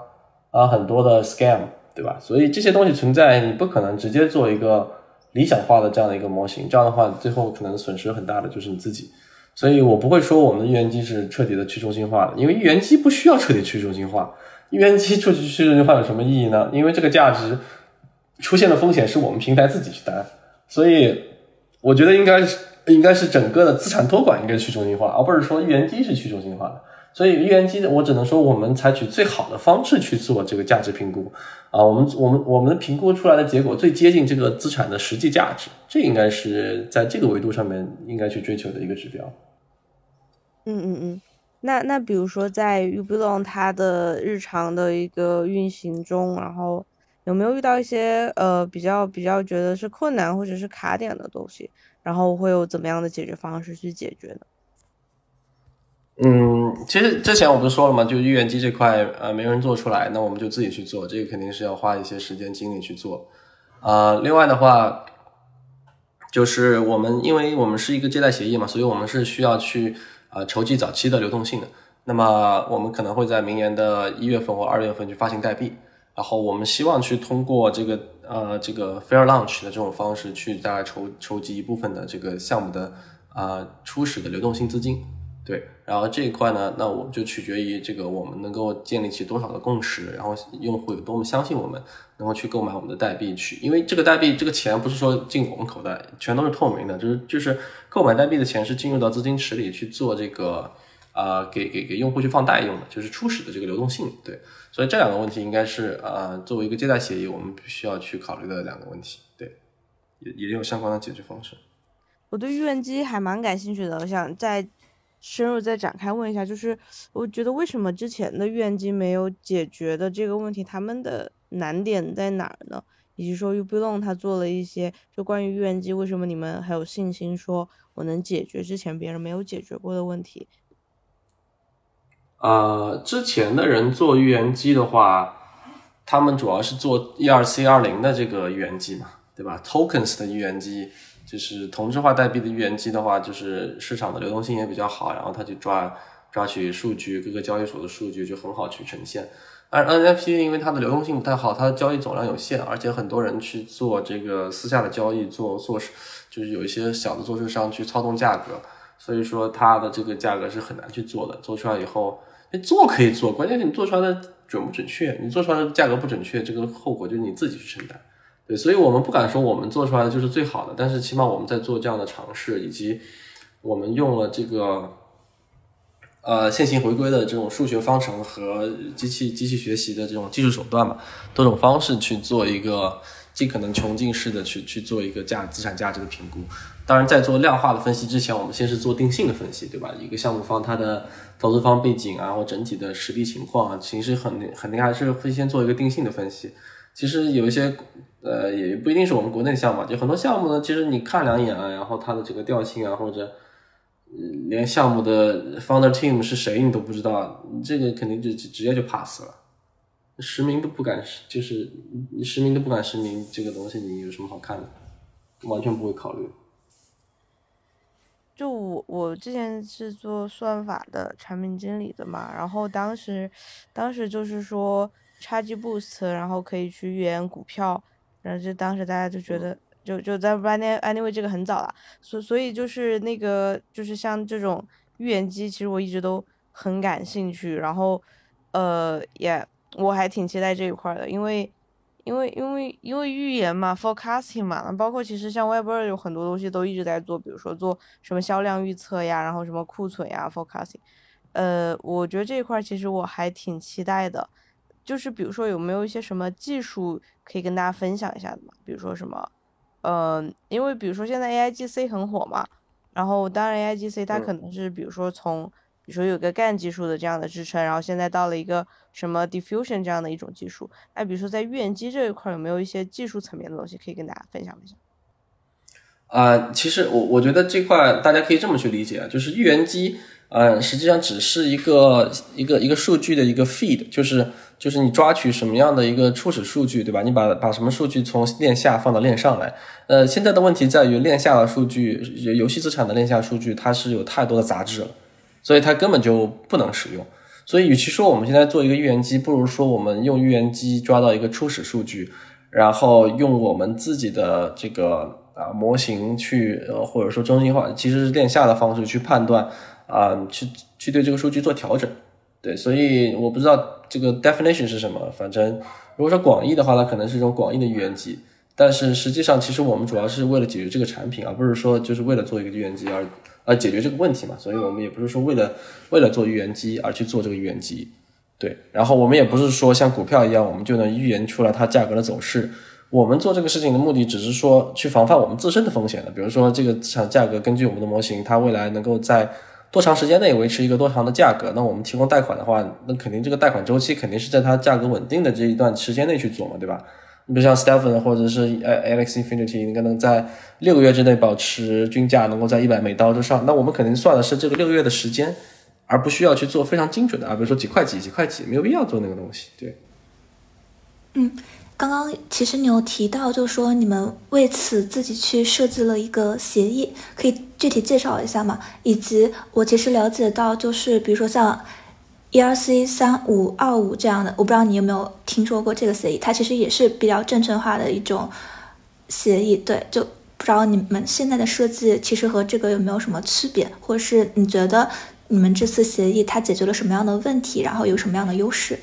啊，很多的 scam，对吧？所以这些东西存在，你不可能直接做一个。理想化的这样的一个模型，这样的话，最后可能损失很大的就是你自己。所以我不会说我们的预言机是彻底的去中心化的，因为预言机不需要彻底去中心化。预言机彻底去中心化有什么意义呢？因为这个价值出现的风险是我们平台自己去担。所以我觉得应该是应该是整个的资产托管应该去中心化，而不是说预言机是去中心化的。所以预言机，我只能说我们采取最好的方式去做这个价值评估啊，我们我们我们评估出来的结果最接近这个资产的实际价值，这应该是在这个维度上面应该去追求的一个指标。嗯嗯嗯，那那比如说在 u b l o n 它的日常的一个运行中，然后有没有遇到一些呃比较比较觉得是困难或者是卡点的东西，然后会有怎么样的解决方式去解决呢？嗯，其实之前我不是说了吗？就预言机这块，呃，没人做出来，那我们就自己去做，这个肯定是要花一些时间精力去做。啊，另外的话，就是我们因为我们是一个借贷协议嘛，所以我们是需要去呃筹集早期的流动性的。那么我们可能会在明年的一月份或二月份去发行代币，然后我们希望去通过这个呃这个 fair launch 的这种方式去再筹筹集一部分的这个项目的啊初始的流动性资金。对，然后这一块呢，那我们就取决于这个我们能够建立起多少的共识，然后用户有多么相信我们，能够去购买我们的代币去，因为这个代币这个钱不是说进我们口袋，全都是透明的，就是就是购买代币的钱是进入到资金池里去做这个啊，给给给用户去放贷用的，就是初始的这个流动性。对，所以这两个问题应该是啊，作为一个借贷协议，我们必须要去考虑的两个问题。对，也也有相关的解决方式。我对预言机还蛮感兴趣的，我想再。深入再展开问一下，就是我觉得为什么之前的预言机没有解决的这个问题，他们的难点在哪儿呢？以及说 Ubelong 他做了一些就关于预言机，为什么你们还有信心说我能解决之前别人没有解决过的问题？呃，之前的人做预言机的话，他们主要是做 ERC 二零的这个预言机嘛，对吧？Tokens 的预言机就是同质化代币的预言机的话，就是市场的流动性也比较好，然后他去抓抓取数据，各个交易所的数据就很好去呈现。而 NFT 因为它的流动性不太好，它的交易总量有限，而且很多人去做这个私下的交易，做做就是有一些小的做市商去操纵价格，所以说它的这个价格是很难去做的。做出来以后，你做可以做，关键是你做出来的准不准确？你做出来的价格不准确，这个后果就是你自己去承担。对，所以我们不敢说我们做出来的就是最好的，但是起码我们在做这样的尝试，以及我们用了这个。呃，线性回归的这种数学方程和机器机器学习的这种技术手段嘛，多种方式去做一个尽可能穷尽式的去去做一个价资产价值的评估。当然，在做量化的分析之前，我们先是做定性的分析，对吧？一个项目方它的投资方背景啊，或整体的实力情况啊，其实很肯定还是会先做一个定性的分析。其实有一些呃，也不一定是我们国内项目，就很多项目呢，其实你看两眼啊，然后它的这个调性啊，或者。连项目的 founder team 是谁你都不知道，这个肯定就直接就 pass 了，实名都不敢，就是你实名都不敢实名，这个东西你有什么好看的？完全不会考虑。就我我之前是做算法的产品经理的嘛，然后当时当时就是说差距 boost，然后可以去预言股票，然后就当时大家就觉得。就就在 anyway 这个很早了，所所以就是那个就是像这种预言机，其实我一直都很感兴趣，然后呃也我还挺期待这一块的，因为因为因为因为预言嘛，forecasting 嘛，包括其实像 Web 二有很多东西都一直在做，比如说做什么销量预测呀，然后什么库存呀，forecasting，呃，我觉得这一块其实我还挺期待的，就是比如说有没有一些什么技术可以跟大家分享一下的嘛，比如说什么。嗯，因为比如说现在 A I G C 很火嘛，然后当然 A I G C 它可能是比如说从比如说有个 GAN 技术的这样的支撑，然后现在到了一个什么 Diffusion 这样的一种技术。那比如说在预言机这一块有没有一些技术层面的东西可以跟大家分享分享？啊，其实我我觉得这块大家可以这么去理解，就是预言机。呃，实际上只是一个一个一个数据的一个 feed，就是就是你抓取什么样的一个初始数据，对吧？你把把什么数据从链下放到链上来。呃，现在的问题在于链下的数据，游戏资产的链下数据，它是有太多的杂质了，所以它根本就不能使用。所以，与其说我们现在做一个预言机，不如说我们用预言机抓到一个初始数据，然后用我们自己的这个啊模型去，呃或者说中心化，其实是链下的方式去判断。啊，去去对这个数据做调整，对，所以我不知道这个 definition 是什么。反正如果说广义的话，它可能是一种广义的预言机。但是实际上，其实我们主要是为了解决这个产品，而不是说就是为了做一个预言机而呃解决这个问题嘛。所以我们也不是说为了为了做预言机而去做这个预言机，对。然后我们也不是说像股票一样，我们就能预言出来它价格的走势。我们做这个事情的目的，只是说去防范我们自身的风险的。比如说这个资产价格，根据我们的模型，它未来能够在多长时间内维持一个多长的价格？那我们提供贷款的话，那肯定这个贷款周期肯定是在它价格稳定的这一段时间内去做嘛，对吧？你比如像 Stephen 或者是 Alex Infinity，你可能在六个月之内保持均价能够在一百美刀之上，那我们肯定算的是这个六个月的时间，而不需要去做非常精准的啊，比如说几块几几块几，没有必要做那个东西，对。嗯。刚刚其实你有提到，就是说你们为此自己去设计了一个协议，可以具体介绍一下吗？以及我其实了解到，就是比如说像 ERC 三五二五这样的，我不知道你有没有听说过这个协议，它其实也是比较证券化的一种协议。对，就不知道你们现在的设计其实和这个有没有什么区别，或者是你觉得你们这次协议它解决了什么样的问题，然后有什么样的优势？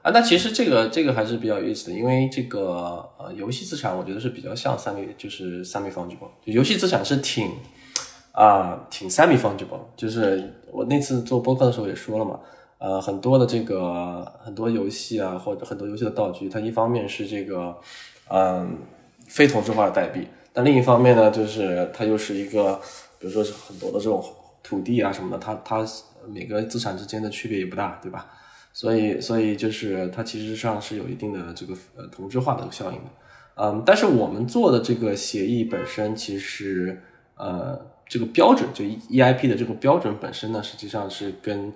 啊，那其实这个这个还是比较有意思的，因为这个呃游戏资产，我觉得是比较像三米，就是三米 fungible，就游戏资产是挺啊挺三米 fungible，就是我那次做播客的时候也说了嘛，呃很多的这个很多游戏啊或者很多游戏的道具，它一方面是这个嗯非同质化的代币，但另一方面呢，就是它又是一个，比如说是很多的这种土地啊什么的，它它每个资产之间的区别也不大，对吧？所以，所以就是它其实上是有一定的这个呃同质化的效应的。嗯，但是我们做的这个协议本身，其实呃，这个标准就 EIP 的这个标准本身呢，实际上是跟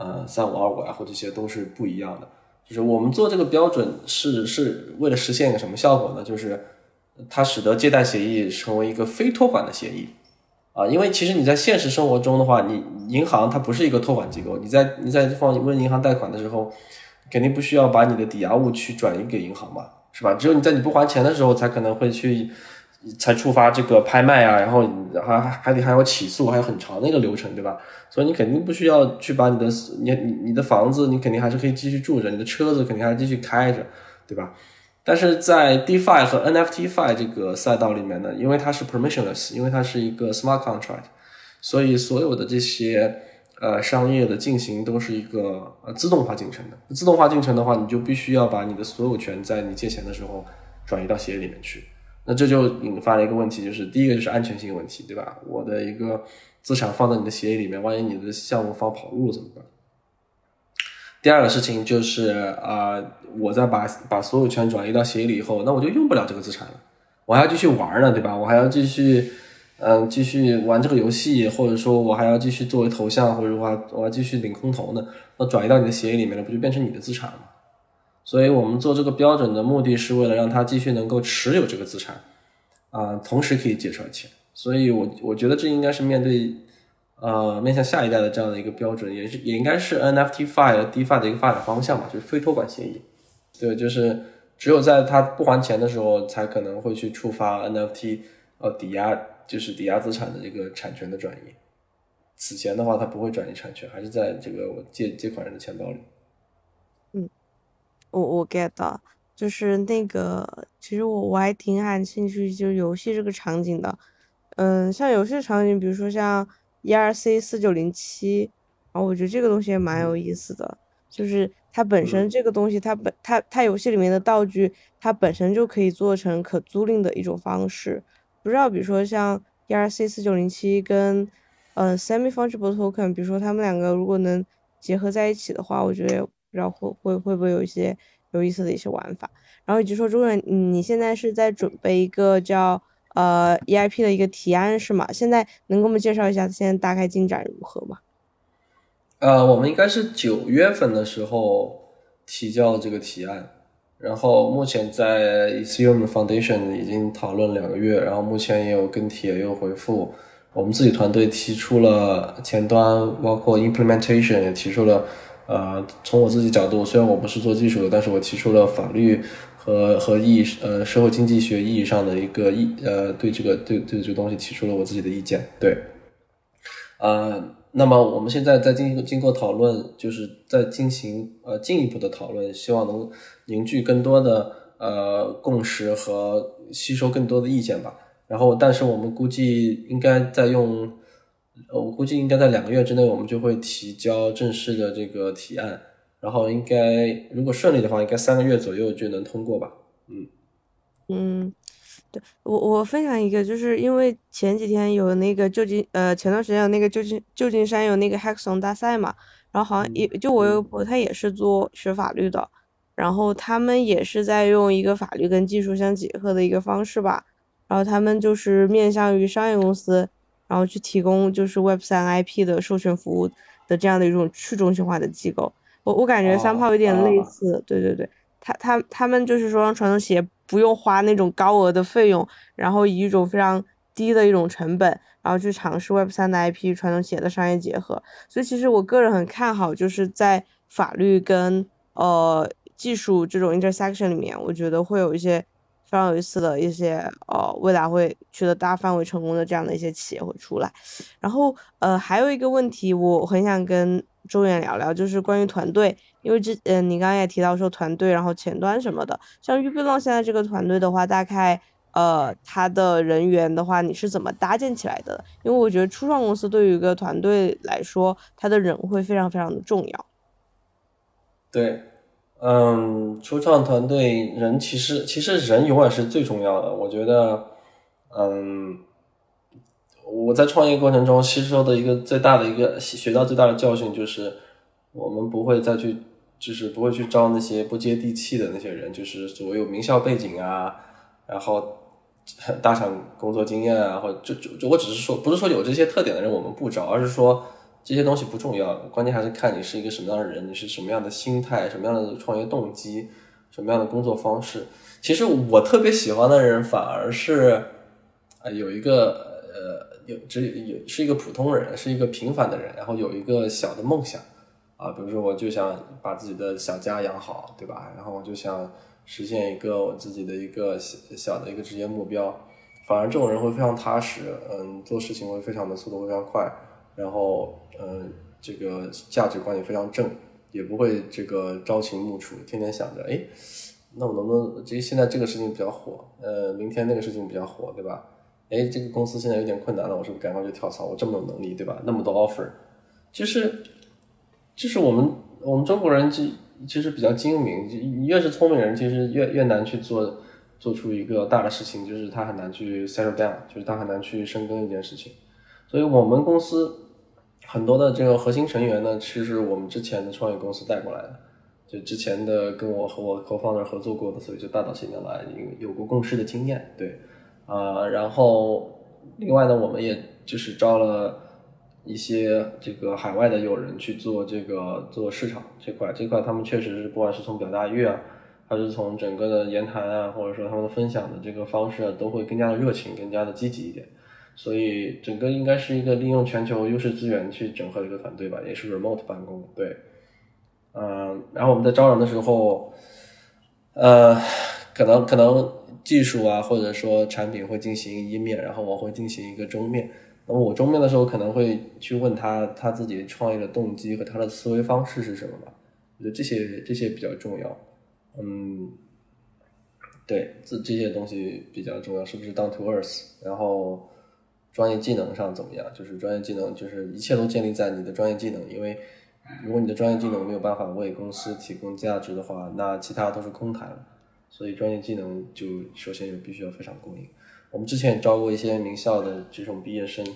呃三五二五啊或这些都是不一样的。就是我们做这个标准是是为了实现一个什么效果呢？就是它使得借贷协议成为一个非托管的协议啊，因为其实你在现实生活中的话，你银行它不是一个托管机构，你在你在放问银行贷款的时候，肯定不需要把你的抵押物去转移给银行嘛，是吧？只有你在你不还钱的时候，才可能会去才触发这个拍卖啊，然后还还得还要起诉，还有很长的一个流程，对吧？所以你肯定不需要去把你的你你的房子，你肯定还是可以继续住着，你的车子肯定还继续开着，对吧？但是在 DeFi 和 NFTFi 这个赛道里面呢，因为它是 permissionless，因为它是一个 smart contract，所以所有的这些呃商业的进行都是一个呃自动化进程的。自动化进程的话，你就必须要把你的所有权在你借钱的时候转移到协议里面去。那这就引发了一个问题，就是第一个就是安全性问题，对吧？我的一个资产放在你的协议里面，万一你的项目方跑路了怎么办？第二个事情就是啊，我在把把所有权转移到协议里以后，那我就用不了这个资产了，我还要继续玩呢，对吧？我还要继续嗯继续玩这个游戏，或者说我还要继续作为头像，或者说我要继续领空投呢？那转移到你的协议里面了，不就变成你的资产了吗？所以我们做这个标准的目的是为了让他继续能够持有这个资产啊，同时可以借出来钱。所以我我觉得这应该是面对。呃，面向下一代的这样的一个标准，也是也应该是 NFT Fi 和、DeFi 的一个发展方向吧，就是非托管协议。对，就是只有在他不还钱的时候，才可能会去触发 NFT 呃抵押，就是抵押资产的这个产权的转移。此前的话，他不会转移产权，还是在这个我借借款人的钱包里。嗯，我我 get 到，就是那个，其实我我还挺感兴趣，就是游戏这个场景的。嗯，像游戏场景，比如说像。E R C 四九零七，然后我觉得这个东西也蛮有意思的，就是它本身这个东西，它本它它游戏里面的道具，它本身就可以做成可租赁的一种方式。不知道，比如说像 E R C 四九零七跟嗯 Semi Fungible Token，比如说他们两个如果能结合在一起的话，我觉得不知道会会会不会有一些有意思的一些玩法。然后以及说，中远，你现在是在准备一个叫。呃，EIP 的一个提案是吗？现在能给我们介绍一下现在大概进展如何吗？呃，我们应该是九月份的时候提交这个提案，然后目前在 Ethereum Foundation 已经讨论两个月，然后目前也有跟帖也有回复。我们自己团队提出了前端，包括 implementation 也提出了。呃，从我自己角度，虽然我不是做技术的，但是我提出了法律。和和意义呃社会经济学意义上的一个意呃对这个对对这个东西提出了我自己的意见对，呃那么我们现在在经经过讨论，就是在进行呃进一步的讨论，希望能凝聚更多的呃共识和吸收更多的意见吧。然后，但是我们估计应该在用，我估计应该在两个月之内，我们就会提交正式的这个提案。然后应该如果顺利的话，应该三个月左右就能通过吧。嗯嗯，对我我分享一个，就是因为前几天有那个旧金呃前段时间有那个旧金旧金山有那个 Hackathon 大赛嘛，然后好像也就我有朋友他也是做学法律的，然后他们也是在用一个法律跟技术相结合的一个方式吧，然后他们就是面向于商业公司，然后去提供就是 Web 三 IP 的授权服务的这样的一种去中心化的机构。我我感觉三炮有点类似，对对对，他他他们就是说让传统企业不用花那种高额的费用，然后以一种非常低的一种成本，然后去尝试 Web 三的 IP 传统企业的商业结合。所以其实我个人很看好，就是在法律跟呃技术这种 intersection 里面，我觉得会有一些非常有意思的一些呃未来会取得大范围成功的这样的一些企业会出来。然后呃还有一个问题，我很想跟。周远聊聊，就是关于团队，因为之嗯，你刚刚也提到说团队，然后前端什么的，像 u b l o n 现在这个团队的话，大概呃，他的人员的话，你是怎么搭建起来的？因为我觉得初创公司对于一个团队来说，他的人会非常非常的重要。对，嗯，初创团队人其实其实人永远是最重要的，我觉得，嗯。我在创业过程中吸收的一个最大的一个学到最大的教训就是，我们不会再去，就是不会去招那些不接地气的那些人，就是所谓有名校背景啊，然后大厂工作经验啊，或者就就就我只是说，不是说有这些特点的人我们不招，而是说这些东西不重要，关键还是看你是一个什么样的人，你是什么样的心态，什么样的创业动机，什么样的工作方式。其实我特别喜欢的人反而是啊有一个呃有只有是一个普通人，是一个平凡的人，然后有一个小的梦想啊，比如说我就想把自己的小家养好，对吧？然后我就想。实现一个我自己的一个小小的一个职业目标，反而这种人会非常踏实，嗯，做事情会非常的速度会非常快，然后嗯，这个价值观也非常正，也不会这个朝秦暮楚，天天想着，哎，那我能不能这现在这个事情比较火，呃，明天那个事情比较火，对吧？哎，这个公司现在有点困难了，我是不是赶快就跳槽？我这么有能力，对吧？那么多 offer，就是，就是我们我们中国人其。其实比较精明，你越是聪明人，其实越越难去做做出一个大的事情，就是他很难去 settle down，就是他很难去深耕一件事情。所以我们公司很多的这个核心成员呢，其实我们之前的创业公司带过来的，就之前的跟我和我 co-founder 合作过的，所以就大到现在来有有过共事的经验，对，啊，然后另外呢，我们也就是招了。一些这个海外的友人去做这个做市场这块，这块他们确实是不管是从表达欲啊，还是从整个的言谈啊，或者说他们分享的这个方式啊，都会更加的热情，更加的积极一点。所以整个应该是一个利用全球优势资源去整合的一个团队吧，也是 remote 办公。对，嗯，然后我们在招人的时候，呃，可能可能技术啊，或者说产品会进行一面，然后我会进行一个中面。那么我中面的时候可能会去问他他自己创业的动机和他的思维方式是什么吧，我觉得这些这些比较重要，嗯，对，这这些东西比较重要，是不是 down to earth？然后专业技能上怎么样？就是专业技能，就是一切都建立在你的专业技能，因为如果你的专业技能没有办法为公司提供价值的话，那其他都是空谈。所以专业技能就首先就必须要非常过硬。我们之前也招过一些名校的这种毕业生，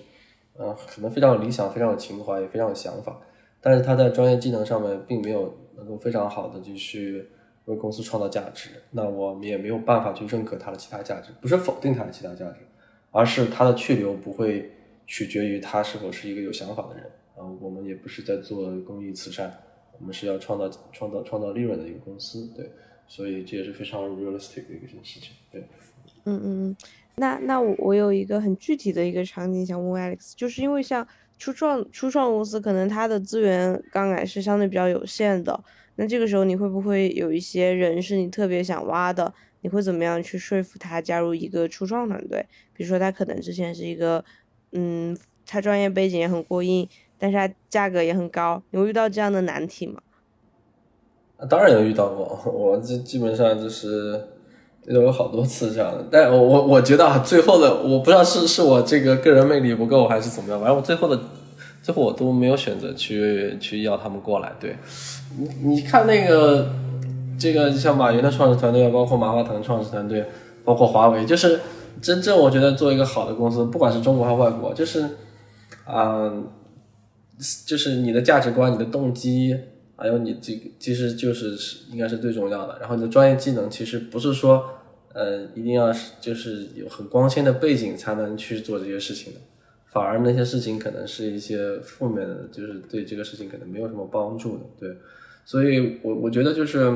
嗯，可能非常有理想，非常有情怀，也非常有想法，但是他在专业技能上面并没有能够非常好的就去为公司创造价值，那我们也没有办法去认可他的其他价值，不是否定他的其他价值，而是他的去留不会取决于他是否是一个有想法的人，啊，我们也不是在做公益慈善，我们是要创造创造创造利润的一个公司，对，所以这也是非常 realistic 的一件事情，对，嗯嗯嗯。那那我我有一个很具体的一个场景想问 Alex，就是因为像初创初创公司，可能它的资源杠杆是相对比较有限的，那这个时候你会不会有一些人是你特别想挖的？你会怎么样去说服他加入一个初创团队？比如说他可能之前是一个，嗯，他专业背景也很过硬，但是他价格也很高，你会遇到这样的难题吗？当然有遇到过，我这基本上就是。有好多次这样的，但我我我觉得啊，最后的我不知道是是我这个个人魅力不够还是怎么样，反正我最后的最后我都没有选择去去要他们过来。对，你你看那个这个像马云的创始团队，包括马化腾创始团队，包括华为，就是真正我觉得做一个好的公司，不管是中国还是外国，就是啊，就是你的价值观、你的动机。还有你这个其实就是应该是最重要的，然后你的专业技能其实不是说，呃，一定要是就是有很光鲜的背景才能去做这些事情的，反而那些事情可能是一些负面的，就是对这个事情可能没有什么帮助的，对，所以我我觉得就是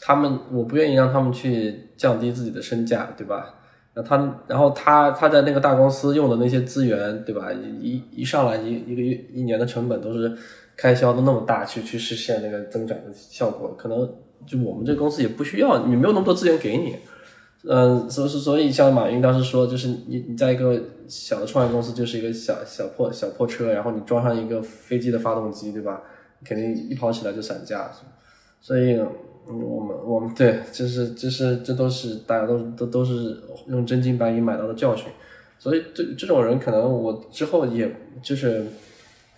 他们，我不愿意让他们去降低自己的身价，对吧？那他然后他他在那个大公司用的那些资源，对吧？一一上来一一个月一年的成本都是。开销都那么大，去去实现那个增长的效果，可能就我们这公司也不需要，你没有那么多资源给你，嗯，所以所以像马云当时说，就是你你在一个小的创业公司，就是一个小小破小破车，然后你装上一个飞机的发动机，对吧？肯定一跑起来就散架，所以我们我们对，这是这是这都是大家都都都是用真金白银买到的教训，所以这这种人可能我之后也就是。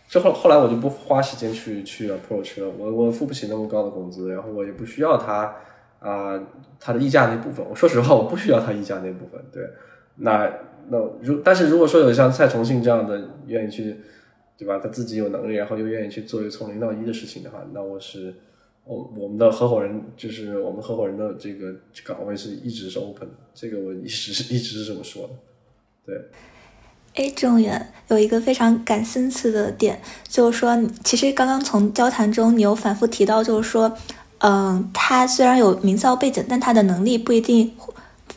之后后来我就不花时间去去 approach 了，我我付不起那么高的工资，然后我也不需要他啊他的溢价那部分。我说实话，我不需要他溢价那部分。对，那那如但是如果说有像蔡崇信这样的愿意去，对吧？他自己有能力，然后又愿意去做一个从零到一的事情的话，那我是我我们的合伙人就是我们合伙人的这个岗位是一直是 open 的，这个我一直是一直是这么说的。对，哎，郑远有一个非常感兴趣的点，就是说，其实刚刚从交谈中你有反复提到，就是说，嗯，他虽然有名校背景，但他的能力不一定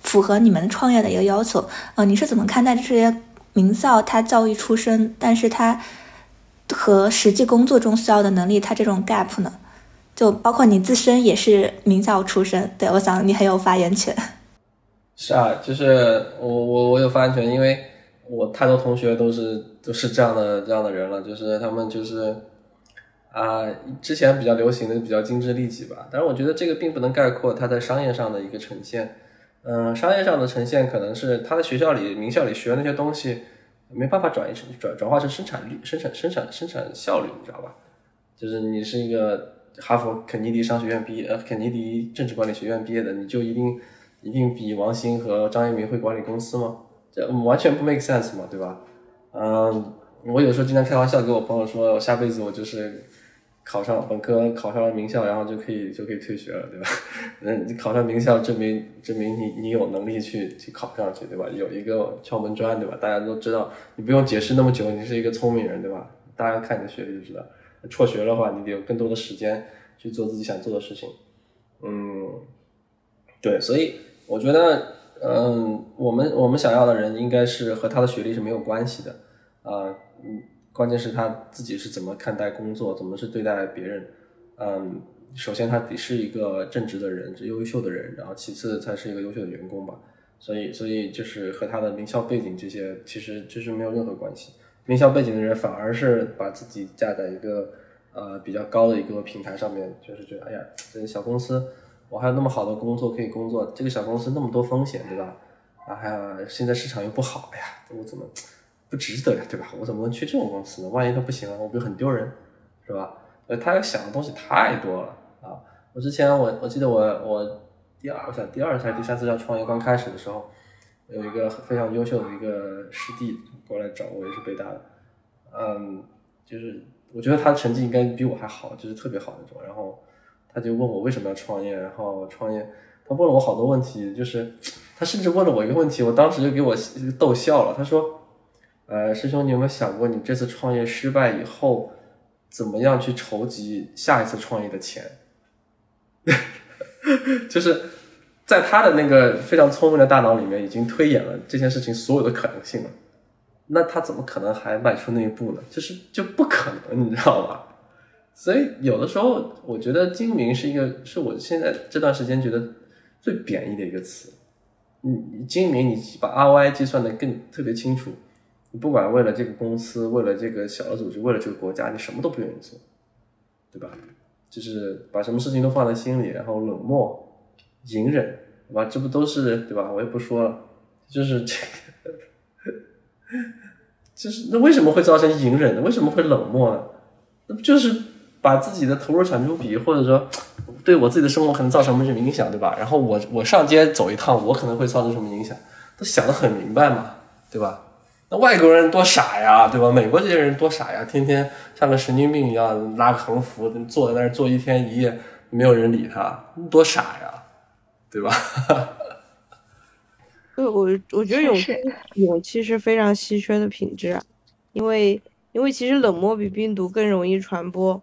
符合你们创业的一个要求。嗯，你是怎么看待这些名校他教育出身，但是他和实际工作中需要的能力，他这种 gap 呢？就包括你自身也是名校出身，对我想你很有发言权。是啊，就是我我我有发言权，因为我太多同学都是都是这样的这样的人了，就是他们就是啊，之前比较流行的比较精致利己吧，但是我觉得这个并不能概括他在商业上的一个呈现。嗯，商业上的呈现可能是他在学校里名校里学那些东西没办法转移成转转化成生产率、生产生产生产效率，你知道吧？就是你是一个。哈佛、肯尼迪商学院毕业，呃，肯尼迪政治管理学院毕业的，你就一定一定比王兴和张一鸣会管理公司吗？这完全不 make sense 嘛，对吧？嗯，我有时候经常开玩笑跟我朋友说，我下辈子我就是考上本科，考上了名校，然后就可以就可以退学了，对吧？嗯，你考上名校，证明证明你你有能力去去考上去，对吧？有一个敲门砖，对吧？大家都知道，你不用解释那么久，你是一个聪明人，对吧？大家看你的学历就知道。辍学的话，你得有更多的时间去做自己想做的事情。嗯，对，所以我觉得，嗯，我们我们想要的人应该是和他的学历是没有关系的啊。嗯，关键是他自己是怎么看待工作，怎么是对待别人。嗯，首先他得是一个正直的人，是优秀的人，然后其次才是一个优秀的员工吧。所以，所以就是和他的名校背景这些，其实就是没有任何关系。名校背景的人反而是把自己架在一个呃比较高的一个平台上面，就是觉得哎呀，这个小公司我还有那么好的工作可以工作，这个小公司那么多风险，对吧？啊，还有现在市场又不好，哎呀，我怎么不值得呀，对吧？我怎么能去这种公司呢？万一他不行了，我不是很丢人，是吧？呃，他想的东西太多了啊！我之前我我记得我我第二我想第二次还是第三次要创业刚开始的时候，有一个非常优秀的一个师弟。过来找我也是北大的，嗯，就是我觉得他的成绩应该比我还好，就是特别好那种。然后他就问我为什么要创业，然后创业，他问了我好多问题，就是 他甚至问了我一个问题，我当时就给我逗笑了。他说：“呃，师兄，你有没有想过，你这次创业失败以后，怎么样去筹集下一次创业的钱？” 就是在他的那个非常聪明的大脑里面，已经推演了这件事情所有的可能性了。那他怎么可能还迈出那一步呢？就是就不可能，你知道吧？所以有的时候，我觉得精明是一个，是我现在这段时间觉得最贬义的一个词。你精明，你把 ROI 计算的更特别清楚，你不管为了这个公司，为了这个小的组织，为了这个国家，你什么都不愿意做，对吧？就是把什么事情都放在心里，然后冷漠、隐忍，对吧？这不都是对吧？我也不说了，就是这个。就是那为什么会造成隐忍呢？为什么会冷漠呢？那不就是把自己的投入产出比，或者说对我自己的生活可能造成什么影响，对吧？然后我我上街走一趟，我可能会造成什么影响，都想得很明白嘛，对吧？那外国人多傻呀，对吧？美国这些人多傻呀，天天像个神经病一样拉个横幅，坐在那儿坐一天一夜，没有人理他，多傻呀，对吧？对，我我觉得勇气勇气是非常稀缺的品质啊，因为因为其实冷漠比病毒更容易传播。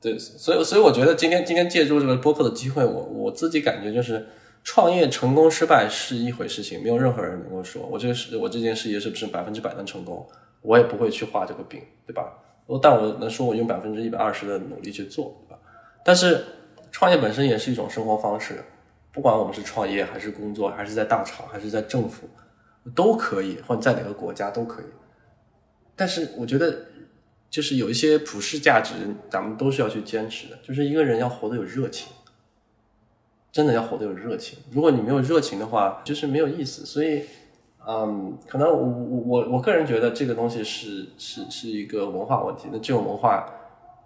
对，所以所以我觉得今天今天借助这个播客的机会，我我自己感觉就是创业成功失败是一回事情，没有任何人能够说我这个是我这件事业是不是百分之百能成功，我也不会去画这个饼，对吧？我但我能说我用百分之一百二十的努力去做，对吧？但是创业本身也是一种生活方式。不管我们是创业还是工作，还是在大厂，还是在政府，都可以，或者在哪个国家都可以。但是我觉得，就是有一些普世价值，咱们都是要去坚持的。就是一个人要活得有热情，真的要活得有热情。如果你没有热情的话，就是没有意思。所以，嗯，可能我我我个人觉得这个东西是是是一个文化问题。那这种文化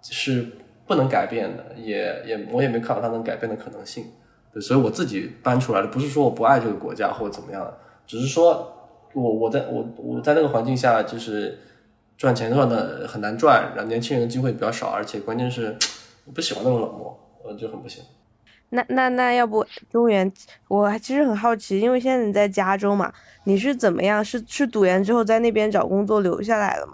是不能改变的，也也我也没看到它能改变的可能性。所以我自己搬出来的，不是说我不爱这个国家或者怎么样，只是说我我在我我在那个环境下，就是赚钱赚的很难赚，然后年轻人的机会比较少，而且关键是我不喜欢那种冷漠，我就很不喜欢。那那那要不中原，我其实很好奇，因为现在你在加州嘛，你是怎么样？是是读研之后在那边找工作留下来了吗？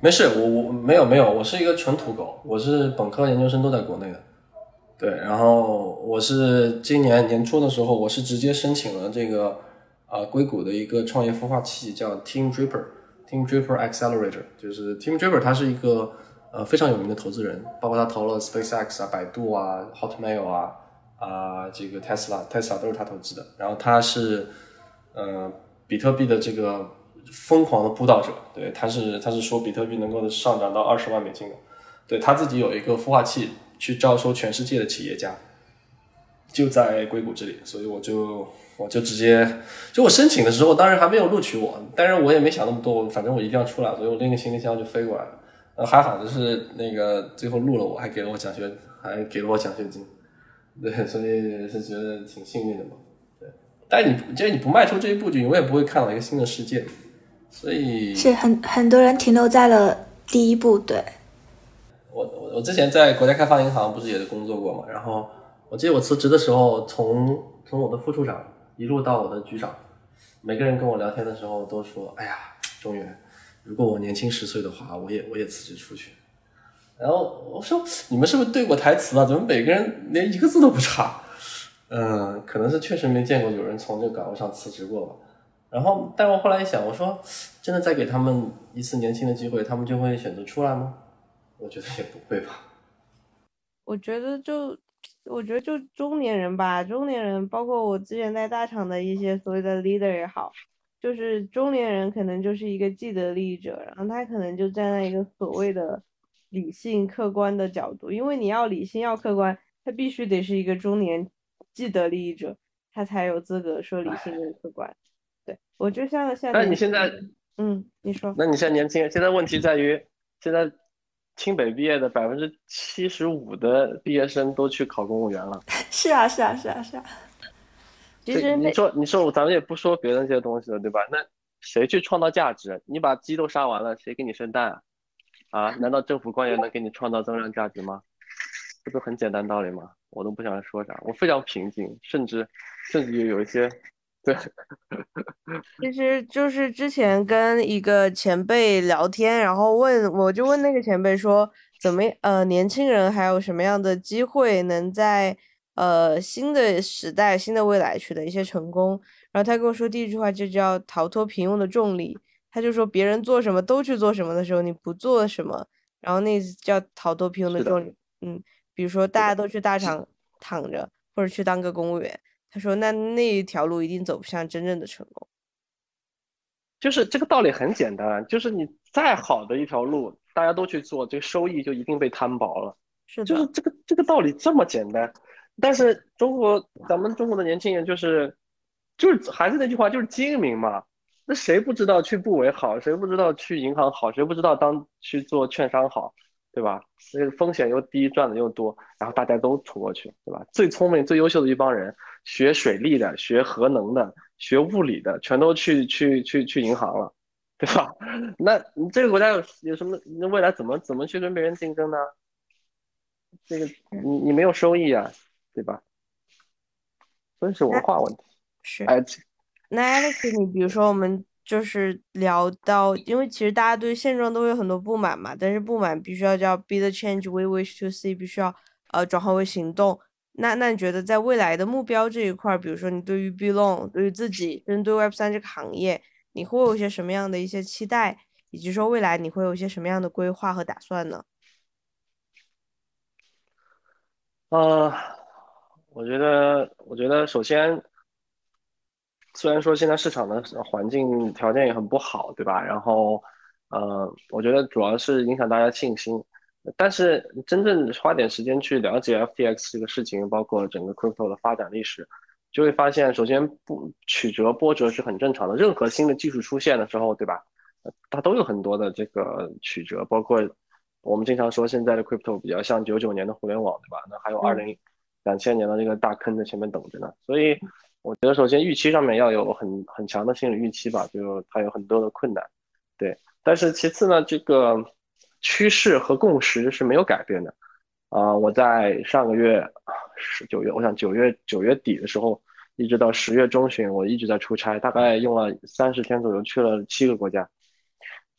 没事，我我没有没有，我是一个纯土狗，我是本科研究生都在国内的。对，然后我是今年年初的时候，我是直接申请了这个啊硅谷的一个创业孵化器，叫 Team Draper，Team Draper Accelerator，就是 Team Draper，他是一个呃非常有名的投资人，包括他投了 SpaceX 啊、百度啊、Hotmail 啊啊这个 Tesla，Tesla 都是他投资的。然后他是呃比特币的这个疯狂的布道者，对，他是他是说比特币能够上涨到二十万美金的，对他自己有一个孵化器。去招收全世界的企业家，就在硅谷这里，所以我就我就直接就我申请的时候，当然还没有录取我，但是我也没想那么多，我反正我一定要出来，所以我拎个行李箱就飞过来了。呃，还好就是那个最后录了我，还给了我奖学，还给了我奖学金，对，所以是觉得挺幸运的嘛。对，但你既然你不迈出这一步，就永远不会看到一个新的世界，所以是很很多人停留在了第一步，对。我我我之前在国家开发银行不是也工作过嘛，然后我记得我辞职的时候，从从我的副处长一路到我的局长，每个人跟我聊天的时候都说：“哎呀，中原，如果我年轻十岁的话，我也我也辞职出去。”然后我说：“你们是不是对过台词啊？怎么每个人连一个字都不差？”嗯，可能是确实没见过有人从这个岗位上辞职过吧。然后，但我后来一想，我说：“真的再给他们一次年轻的机会，他们就会选择出来吗？”我觉得也不会吧。我觉得就，我觉得就中年人吧，中年人，包括我之前在大厂的一些所谓的 leader 也好，就是中年人可能就是一个既得利益者，然后他可能就站在一个所谓的理性客观的角度，因为你要理性要客观，他必须得是一个中年既得利益者，他才有资格说理性跟客观。对我就像现在，那你现在，嗯，你说，那你现在年轻，现在问题在于现在。清北毕业的百分之七十五的毕业生都去考公务员了。是啊，是啊，是啊，是啊。其实你说，你说，咱们也不说别的那些东西了，对吧？那谁去创造价值？你把鸡都杀完了，谁给你生蛋啊？啊？难道政府官员能给你创造增量价值吗？这不很简单道理吗？我都不想说啥，我非常平静，甚至甚至有一些。对，其实就是之前跟一个前辈聊天，然后问我就问那个前辈说，怎么呃年轻人还有什么样的机会能在呃新的时代、新的未来取得一些成功？然后他跟我说第一句话就叫逃脱平庸的重力。他就说别人做什么都去做什么的时候，你不做什么，然后那叫逃脱平庸的重力。嗯，比如说大家都去大厂躺着，或者去当个公务员。他说：“那那一条路一定走不向真正的成功。就是这个道理很简单，就是你再好的一条路，大家都去做，这个收益就一定被摊薄了。是就是这个这个道理这么简单。但是中国咱们中国的年轻人就是，就是还是那句话，就是精明嘛。那谁不知道去部委好？谁不知道去银行好？谁不知道当去做券商好？对吧？那个风险又低，赚的又多，然后大家都冲过去，对吧？最聪明、最优秀的一帮人。”学水利的、学核能的、学物理的，全都去去去去银行了，对吧？那你这个国家有有什么？那未来怎么怎么去跟别人竞争呢？这个你你没有收益啊，对吧？真是文化问题。是。哎，那 Alex，你比如说我们就是聊到，因为其实大家对现状都有很多不满嘛，但是不满必须要叫 be the change we wish to see，必须要呃转化为行动。那那你觉得在未来的目标这一块，比如说你对于 Belong，对于自己，针对 Web 三这个行业，你会有一些什么样的一些期待，以及说未来你会有一些什么样的规划和打算呢？呃，我觉得，我觉得首先，虽然说现在市场的环境条件也很不好，对吧？然后，呃，我觉得主要是影响大家信心。但是真正花点时间去了解 FTX 这个事情，包括整个 crypto 的发展历史，就会发现，首先不曲折波折是很正常的。任何新的技术出现的时候，对吧？它都有很多的这个曲折，包括我们经常说现在的 crypto 比较像九九年的互联网，对吧？那还有二零两千年的那个大坑在前面等着呢。所以我觉得，首先预期上面要有很很强的心理预期吧，就它有很多的困难，对。但是其次呢，这个。趋势和共识是没有改变的，啊，我在上个月十九月，我想九月九月底的时候，一直到十月中旬，我一直在出差，大概用了三十天左右，去了七个国家，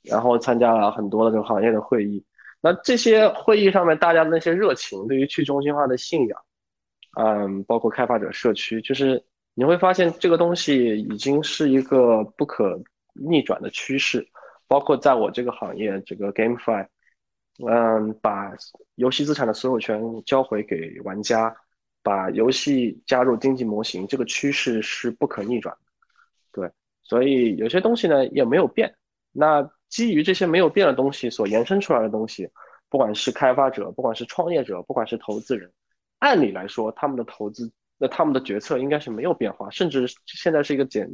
然后参加了很多的这个行业的会议。那这些会议上面，大家的那些热情，对于去中心化的信仰，嗯，包括开发者社区，就是你会发现这个东西已经是一个不可逆转的趋势。包括在我这个行业，这个 GameFi。嗯，把游戏资产的所有权交回给玩家，把游戏加入经济模型，这个趋势是不可逆转的。对，所以有些东西呢也没有变。那基于这些没有变的东西所延伸出来的东西，不管是开发者，不管是创业者，不管是投资人，按理来说他们的投资，那他们的决策应该是没有变化，甚至现在是一个捡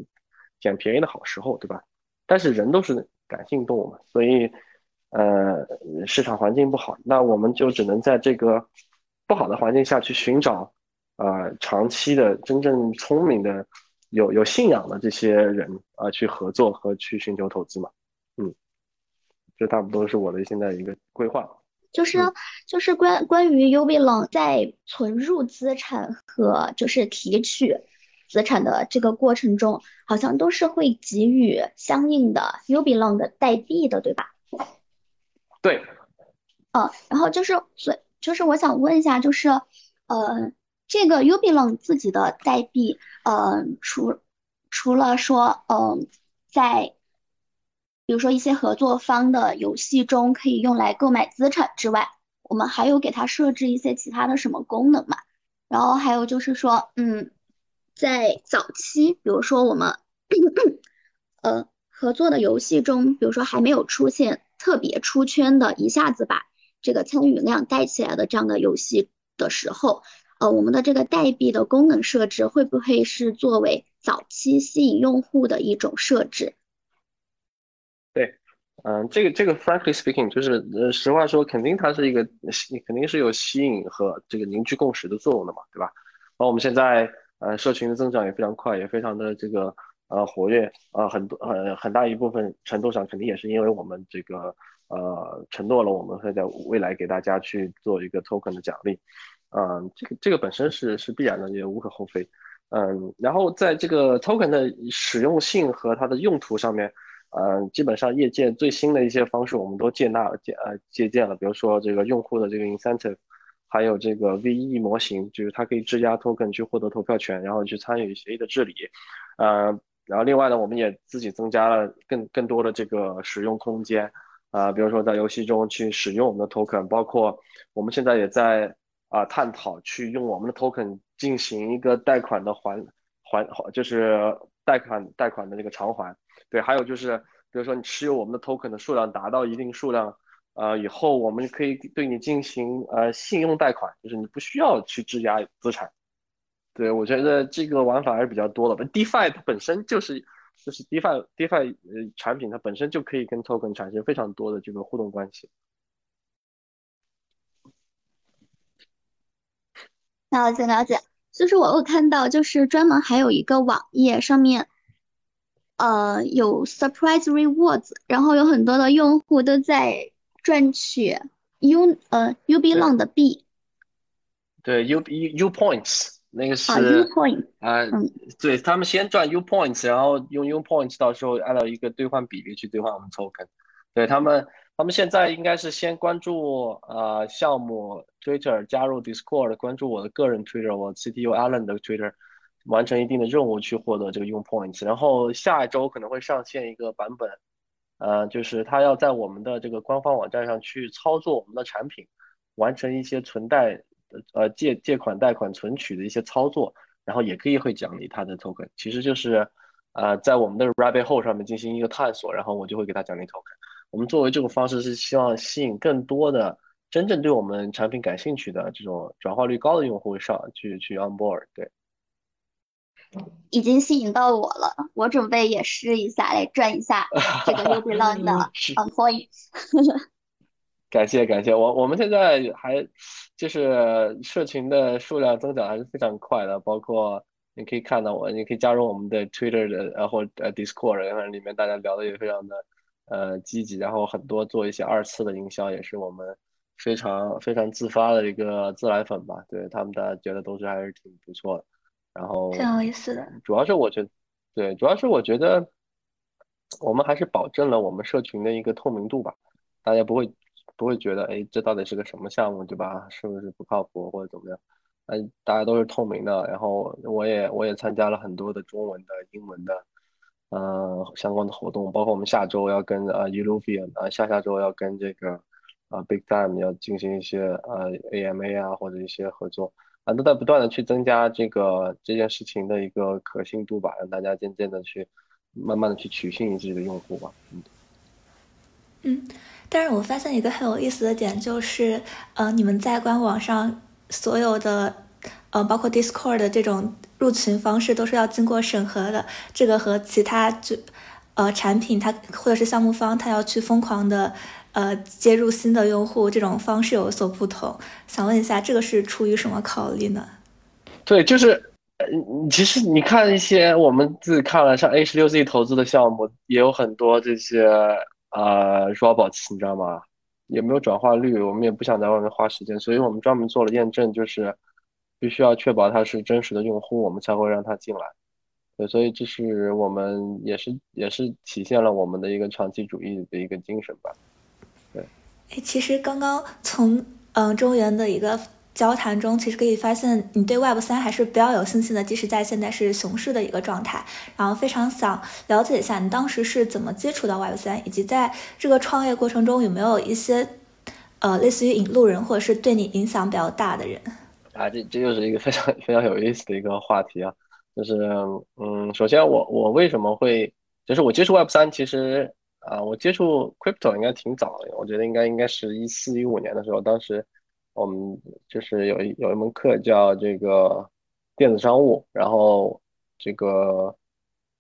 捡便宜的好时候，对吧？但是人都是感性动物嘛，所以。呃，市场环境不好，那我们就只能在这个不好的环境下去寻找，呃，长期的真正聪明的、有有信仰的这些人啊，去合作和去寻求投资嘛。嗯，这差不多是我的现在一个规划。就是就是关关于 Ubilong 在存入资产和就是提取资产的这个过程中，好像都是会给予相应的 Ubilong 的代币的，对吧？对，呃，然后就是，所以就是我想问一下，就是，呃，这个 Ubilong 自己的代币，呃，除除了说，嗯，在比如说一些合作方的游戏中可以用来购买资产之外，我们还有给它设置一些其他的什么功能嘛？然后还有就是说，嗯，在早期，比如说我们，呃，合作的游戏中，比如说还没有出现。特别出圈的，一下子把这个参与量带起来的这样的游戏的时候，呃，我们的这个代币的功能设置会不会是作为早期吸引用户的一种设置？嗯，这个这个，frankly speaking，就是呃，实话说，肯定它是一个，肯定是有吸引和这个凝聚共识的作用的嘛，对吧？然后我们现在呃，社群的增长也非常快，也非常的这个。呃，活跃呃很多很很大一部分程度上，肯定也是因为我们这个呃承诺了，我们会在未来给大家去做一个 token 的奖励，嗯，这个这个本身是是必然的，也无可厚非，嗯，然后在这个 token 的使用性和它的用途上面，嗯，基本上业界最新的一些方式我们都接纳借呃借鉴了，比如说这个用户的这个 incentive，还有这个 VE 模型，就是它可以质押 token 去获得投票权，然后去参与协议的治理，呃。然后另外呢，我们也自己增加了更更多的这个使用空间，啊，比如说在游戏中去使用我们的 token，包括我们现在也在啊探讨去用我们的 token 进行一个贷款的还还就是贷款贷款的那个偿还。对，还有就是比如说你持有我们的 token 的数量达到一定数量，呃，以后我们可以对你进行呃信用贷款，就是你不需要去质押资产。对，我觉得这个玩法还是比较多的。DeFi 它本身就是就是 DeFi DeFi 呃产品，它本身就可以跟 Token 产生非常多的这个互动关系。了解了解，就是我我看到，就是专门还有一个网页上面，呃，有 Surprise Rewards，然后有很多的用户都在赚取 U 呃 UBLong 的币。对，U U U Points。那个是啊，对他们先赚 U points，然后用 U points，到时候按照一个兑换比例去兑换我们 token。对他们，他们现在应该是先关注呃项目 Twitter，加入 Discord，关注我的个人 Twitter，我 CTO Allen 的 Twitter，完成一定的任务去获得这个用 points。然后下一周可能会上线一个版本，呃，就是他要在我们的这个官方网站上去操作我们的产品，完成一些存贷。呃，借借款、贷款、存取的一些操作，然后也可以会奖励他的 token，其实就是，呃，在我们的 rabbit hole 上面进行一个探索，然后我就会给他奖励 token。我们作为这种方式是希望吸引更多的真正对我们产品感兴趣的这种转化率高的用户上去去 on board。对，已经吸引到我了，我准备也试一下来赚一下 这个 u b l o n 的 on points。感谢感谢，我我们现在还就是社群的数量增长还是非常快的，包括你可以看到我，你可以加入我们的 Twitter 的，然后呃 Discord，然后里面大家聊的也非常的呃积极，然后很多做一些二次的营销也是我们非常非常自发的一个自来粉吧，对他们大家觉得都是还是挺不错的。然后挺有意思的，主要是我觉得，对，主要是我觉得我们还是保证了我们社群的一个透明度吧，大家不会不会觉得，哎，这到底是个什么项目，对吧？是不是不靠谱或者怎么样？嗯，大家都是透明的。然后我也我也参加了很多的中文的、英文的，呃，相关的活动，包括我们下周要跟呃 u l u f i a 啊，下下周要跟这个啊 Big Time 要进行一些呃 AMA 啊或者一些合作。都在不断的去增加这个这件事情的一个可信度吧，让大家渐渐的去慢慢的去取信于自己的用户吧。嗯，嗯，但是我发现一个很有意思的点就是，呃，你们在官网上所有的，呃，包括 Discord 的这种入群方式都是要经过审核的，这个和其他就呃产品它或者是项目方他要去疯狂的。呃，接入新的用户这种方式有所不同，想问一下，这个是出于什么考虑呢？对，就是，嗯其实你看一些我们自己看了，像 A 十六 Z 投资的项目，也有很多这些呃 robots，你知道吗？也没有转化率，我们也不想在外面花时间，所以我们专门做了验证，就是必须要确保他是真实的用户，我们才会让他进来。对，所以这是我们也是也是体现了我们的一个长期主义的一个精神吧。哎，其实刚刚从嗯中原的一个交谈中，其实可以发现你对 Web 三还是比较有信心的，即使在现在是熊市的一个状态。然后非常想了解一下你当时是怎么接触到 Web 三，以及在这个创业过程中有没有一些呃类似于引路人，或者是对你影响比较大的人。啊，这这又是一个非常 非常有意思的一个话题啊，就是嗯，首先我我为什么会，就是我接触 Web 三，其实。啊，我接触 crypto 应该挺早的，我觉得应该应该是一四一五年的时候，当时我们就是有一有一门课叫这个电子商务，然后这个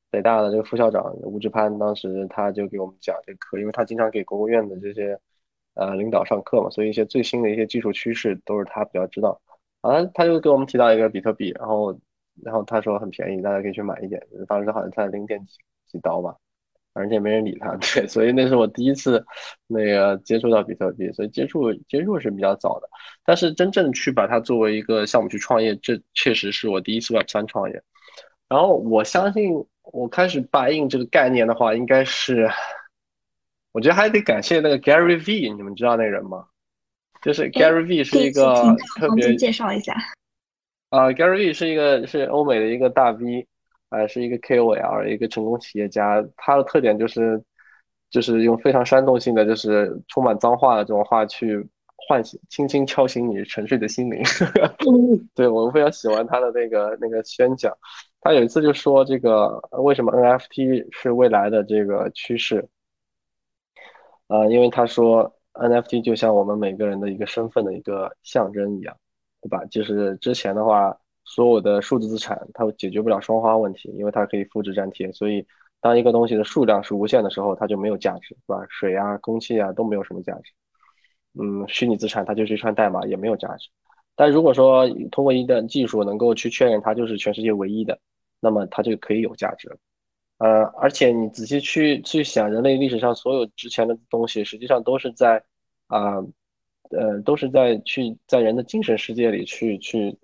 北大的这个副校长吴志攀，当时他就给我们讲这课，因为他经常给国务院的这些呃领导上课嘛，所以一些最新的一些技术趋势都是他比较知道。啊，他就给我们提到一个比特币，然后然后他说很便宜，大家可以去买一点，当时好像才零点几几刀吧。而且没人理他，对，所以那是我第一次那个接触到比特币，所以接触接触是比较早的。但是真正去把它作为一个项目去创业，这确实是我第一次 Web 三创业。然后我相信，我开始 buy in 这个概念的话，应该是，我觉得还得感谢那个 Gary V，你们知道那人吗？就是 Gary V 是一个特别介绍一下。啊，Gary V 是一个是欧美的一个大 V。还是一个 KOL，一个成功企业家。他的特点就是，就是用非常煽动性的，就是充满脏话的这种话去唤醒、轻轻敲醒你沉睡的心灵。对我非常喜欢他的那个那个宣讲。他有一次就说，这个为什么 NFT 是未来的这个趋势？啊，因为他说 NFT 就像我们每个人的一个身份的一个象征一样，对吧？就是之前的话。所有的数字资产，它解决不了双花问题，因为它可以复制粘贴。所以，当一个东西的数量是无限的时候，它就没有价值，是吧？水啊、空气啊都没有什么价值。嗯，虚拟资产它就是一串代码，也没有价值。但如果说通过一段技术能够去确认它就是全世界唯一的，那么它就可以有价值。呃，而且你仔细去去想，人类历史上所有值钱的东西，实际上都是在啊，呃，都是在去在人的精神世界里去去。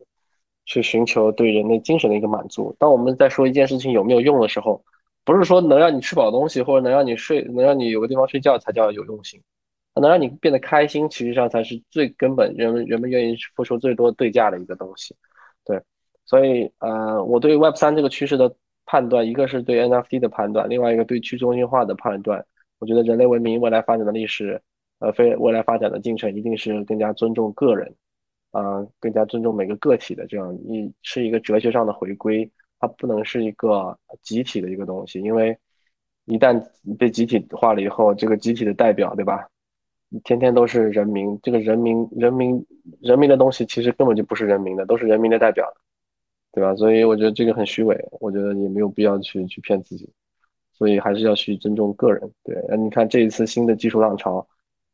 去寻求对人类精神的一个满足。当我们在说一件事情有没有用的时候，不是说能让你吃饱东西或者能让你睡、能让你有个地方睡觉才叫有用性，能让你变得开心，其实上才是最根本，人们人们愿意付出最多对价的一个东西。对，所以呃，我对 Web 三这个趋势的判断，一个是对 NFT 的判断，另外一个对去中心化的判断。我觉得人类文明未来发展的历史，呃，非未来发展的进程，一定是更加尊重个人。啊，更加尊重每个个体的这样一是一个哲学上的回归，它不能是一个集体的一个东西，因为一旦被集体化了以后，这个集体的代表，对吧？天天都是人民，这个人民人民人民的东西其实根本就不是人民的，都是人民的代表，对吧？所以我觉得这个很虚伪，我觉得也没有必要去去骗自己，所以还是要去尊重个人。对，那你看这一次新的技术浪潮。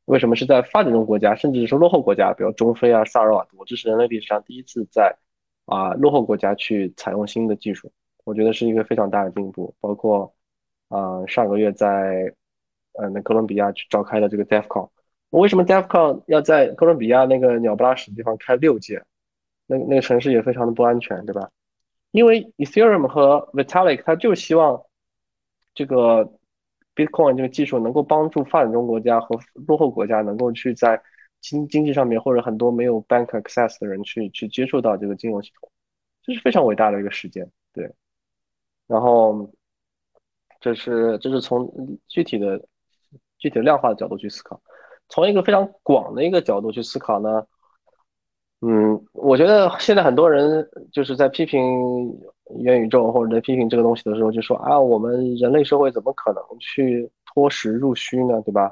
为什么是在发展中国家，甚至是落后国家，比如中非啊、萨尔瓦多，这是人类历史上第一次在啊落后国家去采用新的技术，我觉得是一个非常大的进步。包括啊上个月在呃那哥伦比亚去召开的这个 DEFCON，为什么 DEFCON 要在哥伦比亚那个鸟不拉屎的地方开六届？那那个城市也非常的不安全，对吧？因为 Ethereum 和 Vitalik 它就希望这个 Bitcoin 这个技术能够帮助发展中国家和落后国家能够去在经经济上面或者很多没有 bank access 的人去去接触到这个金融系统，这是非常伟大的一个实践，对。然后这是这是从具体的具体量化的角度去思考。从一个非常广的一个角度去思考呢，嗯，我觉得现在很多人就是在批评元宇宙或者在批评这个东西的时候，就说啊，我们人类社会怎么可能去脱实入虚呢？对吧？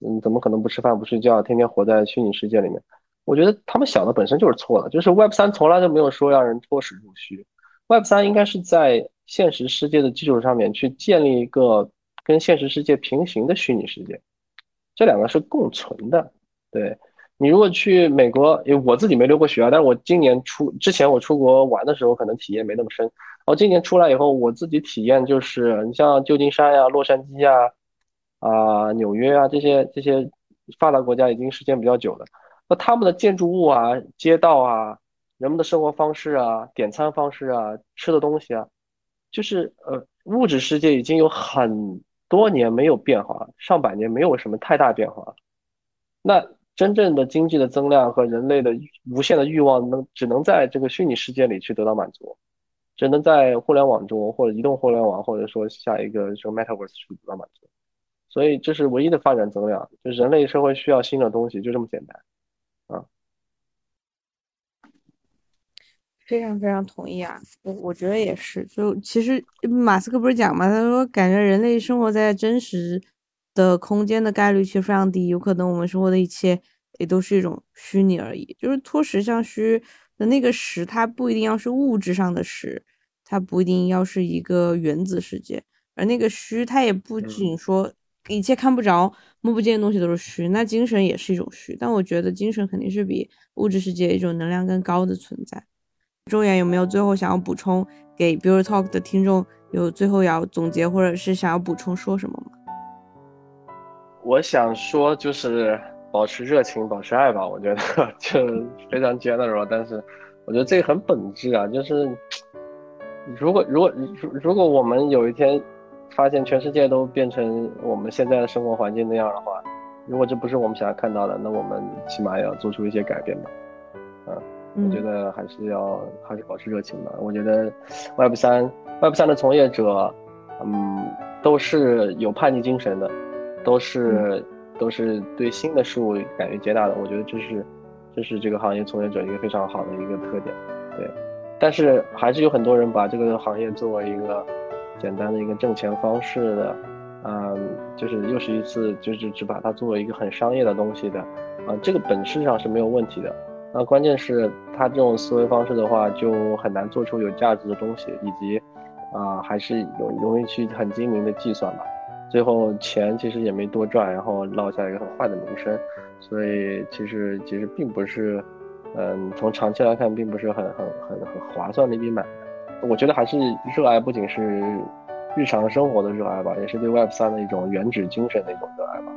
嗯，怎么可能不吃饭不睡觉，天天活在虚拟世界里面？我觉得他们想的本身就是错的。就是 Web 三从来就没有说让人脱实入虚，Web 三应该是在现实世界的基础上面去建立一个跟现实世界平行的虚拟世界。这两个是共存的，对你如果去美国，我自己没留过学啊，但是我今年出之前我出国玩的时候，可能体验没那么深。然后今年出来以后，我自己体验就是，你像旧金山呀、洛杉矶呀、啊纽约啊这些这些发达国家已经时间比较久了，那他们的建筑物啊、街道啊、人们的生活方式啊、点餐方式啊、吃的东西啊，就是呃物质世界已经有很。多年没有变化，上百年没有什么太大变化。那真正的经济的增量和人类的无限的欲望，能只能在这个虚拟世界里去得到满足，只能在互联网中或者移动互联网，或者说下一个这个 Metaverse 去得到满足。所以这是唯一的发展增量，就人类社会需要新的东西，就这么简单。啊非常非常同意啊，我我觉得也是。就其实马斯克不是讲嘛，他说感觉人类生活在真实的空间的概率其实非常低，有可能我们生活的一切也都是一种虚拟而已。就是脱实向虚的那个实，它不一定要是物质上的实，它不一定要是一个原子世界，而那个虚，它也不仅说一切看不着、摸不见的东西都是虚，那精神也是一种虚。但我觉得精神肯定是比物质世界一种能量更高的存在。周岩有没有最后想要补充给 Build Talk 的听众？有最后要总结或者是想要补充说什么吗？我想说就是保持热情，保持爱吧。我觉得 就非常 general，但是我觉得这个很本质啊。就是如果如果如如果我们有一天发现全世界都变成我们现在的生活环境那样的话，如果这不是我们想要看到的，那我们起码要做出一些改变吧。嗯。我觉得还是要还是保持热情吧。我觉得，Web 三 Web 三的从业者，嗯，都是有叛逆精神的，都是都是对新的事物敢于接纳的。我觉得这是这是这个行业从业者一个非常好的一个特点。对，但是还是有很多人把这个行业作为一个简单的一个挣钱方式的，嗯，就是又是一次就是只把它作为一个很商业的东西的，啊，这个本质上是没有问题的。那关键是他这种思维方式的话，就很难做出有价值的东西，以及，啊，还是容容易去很精明的计算吧。最后钱其实也没多赚，然后落下一个很坏的名声。所以其实其实并不是，嗯，从长期来看，并不是很很很很划算的一笔买卖。我觉得还是热爱，不仅是日常生活的热爱吧，也是对 Web 三的一种原始精神的一种热爱吧。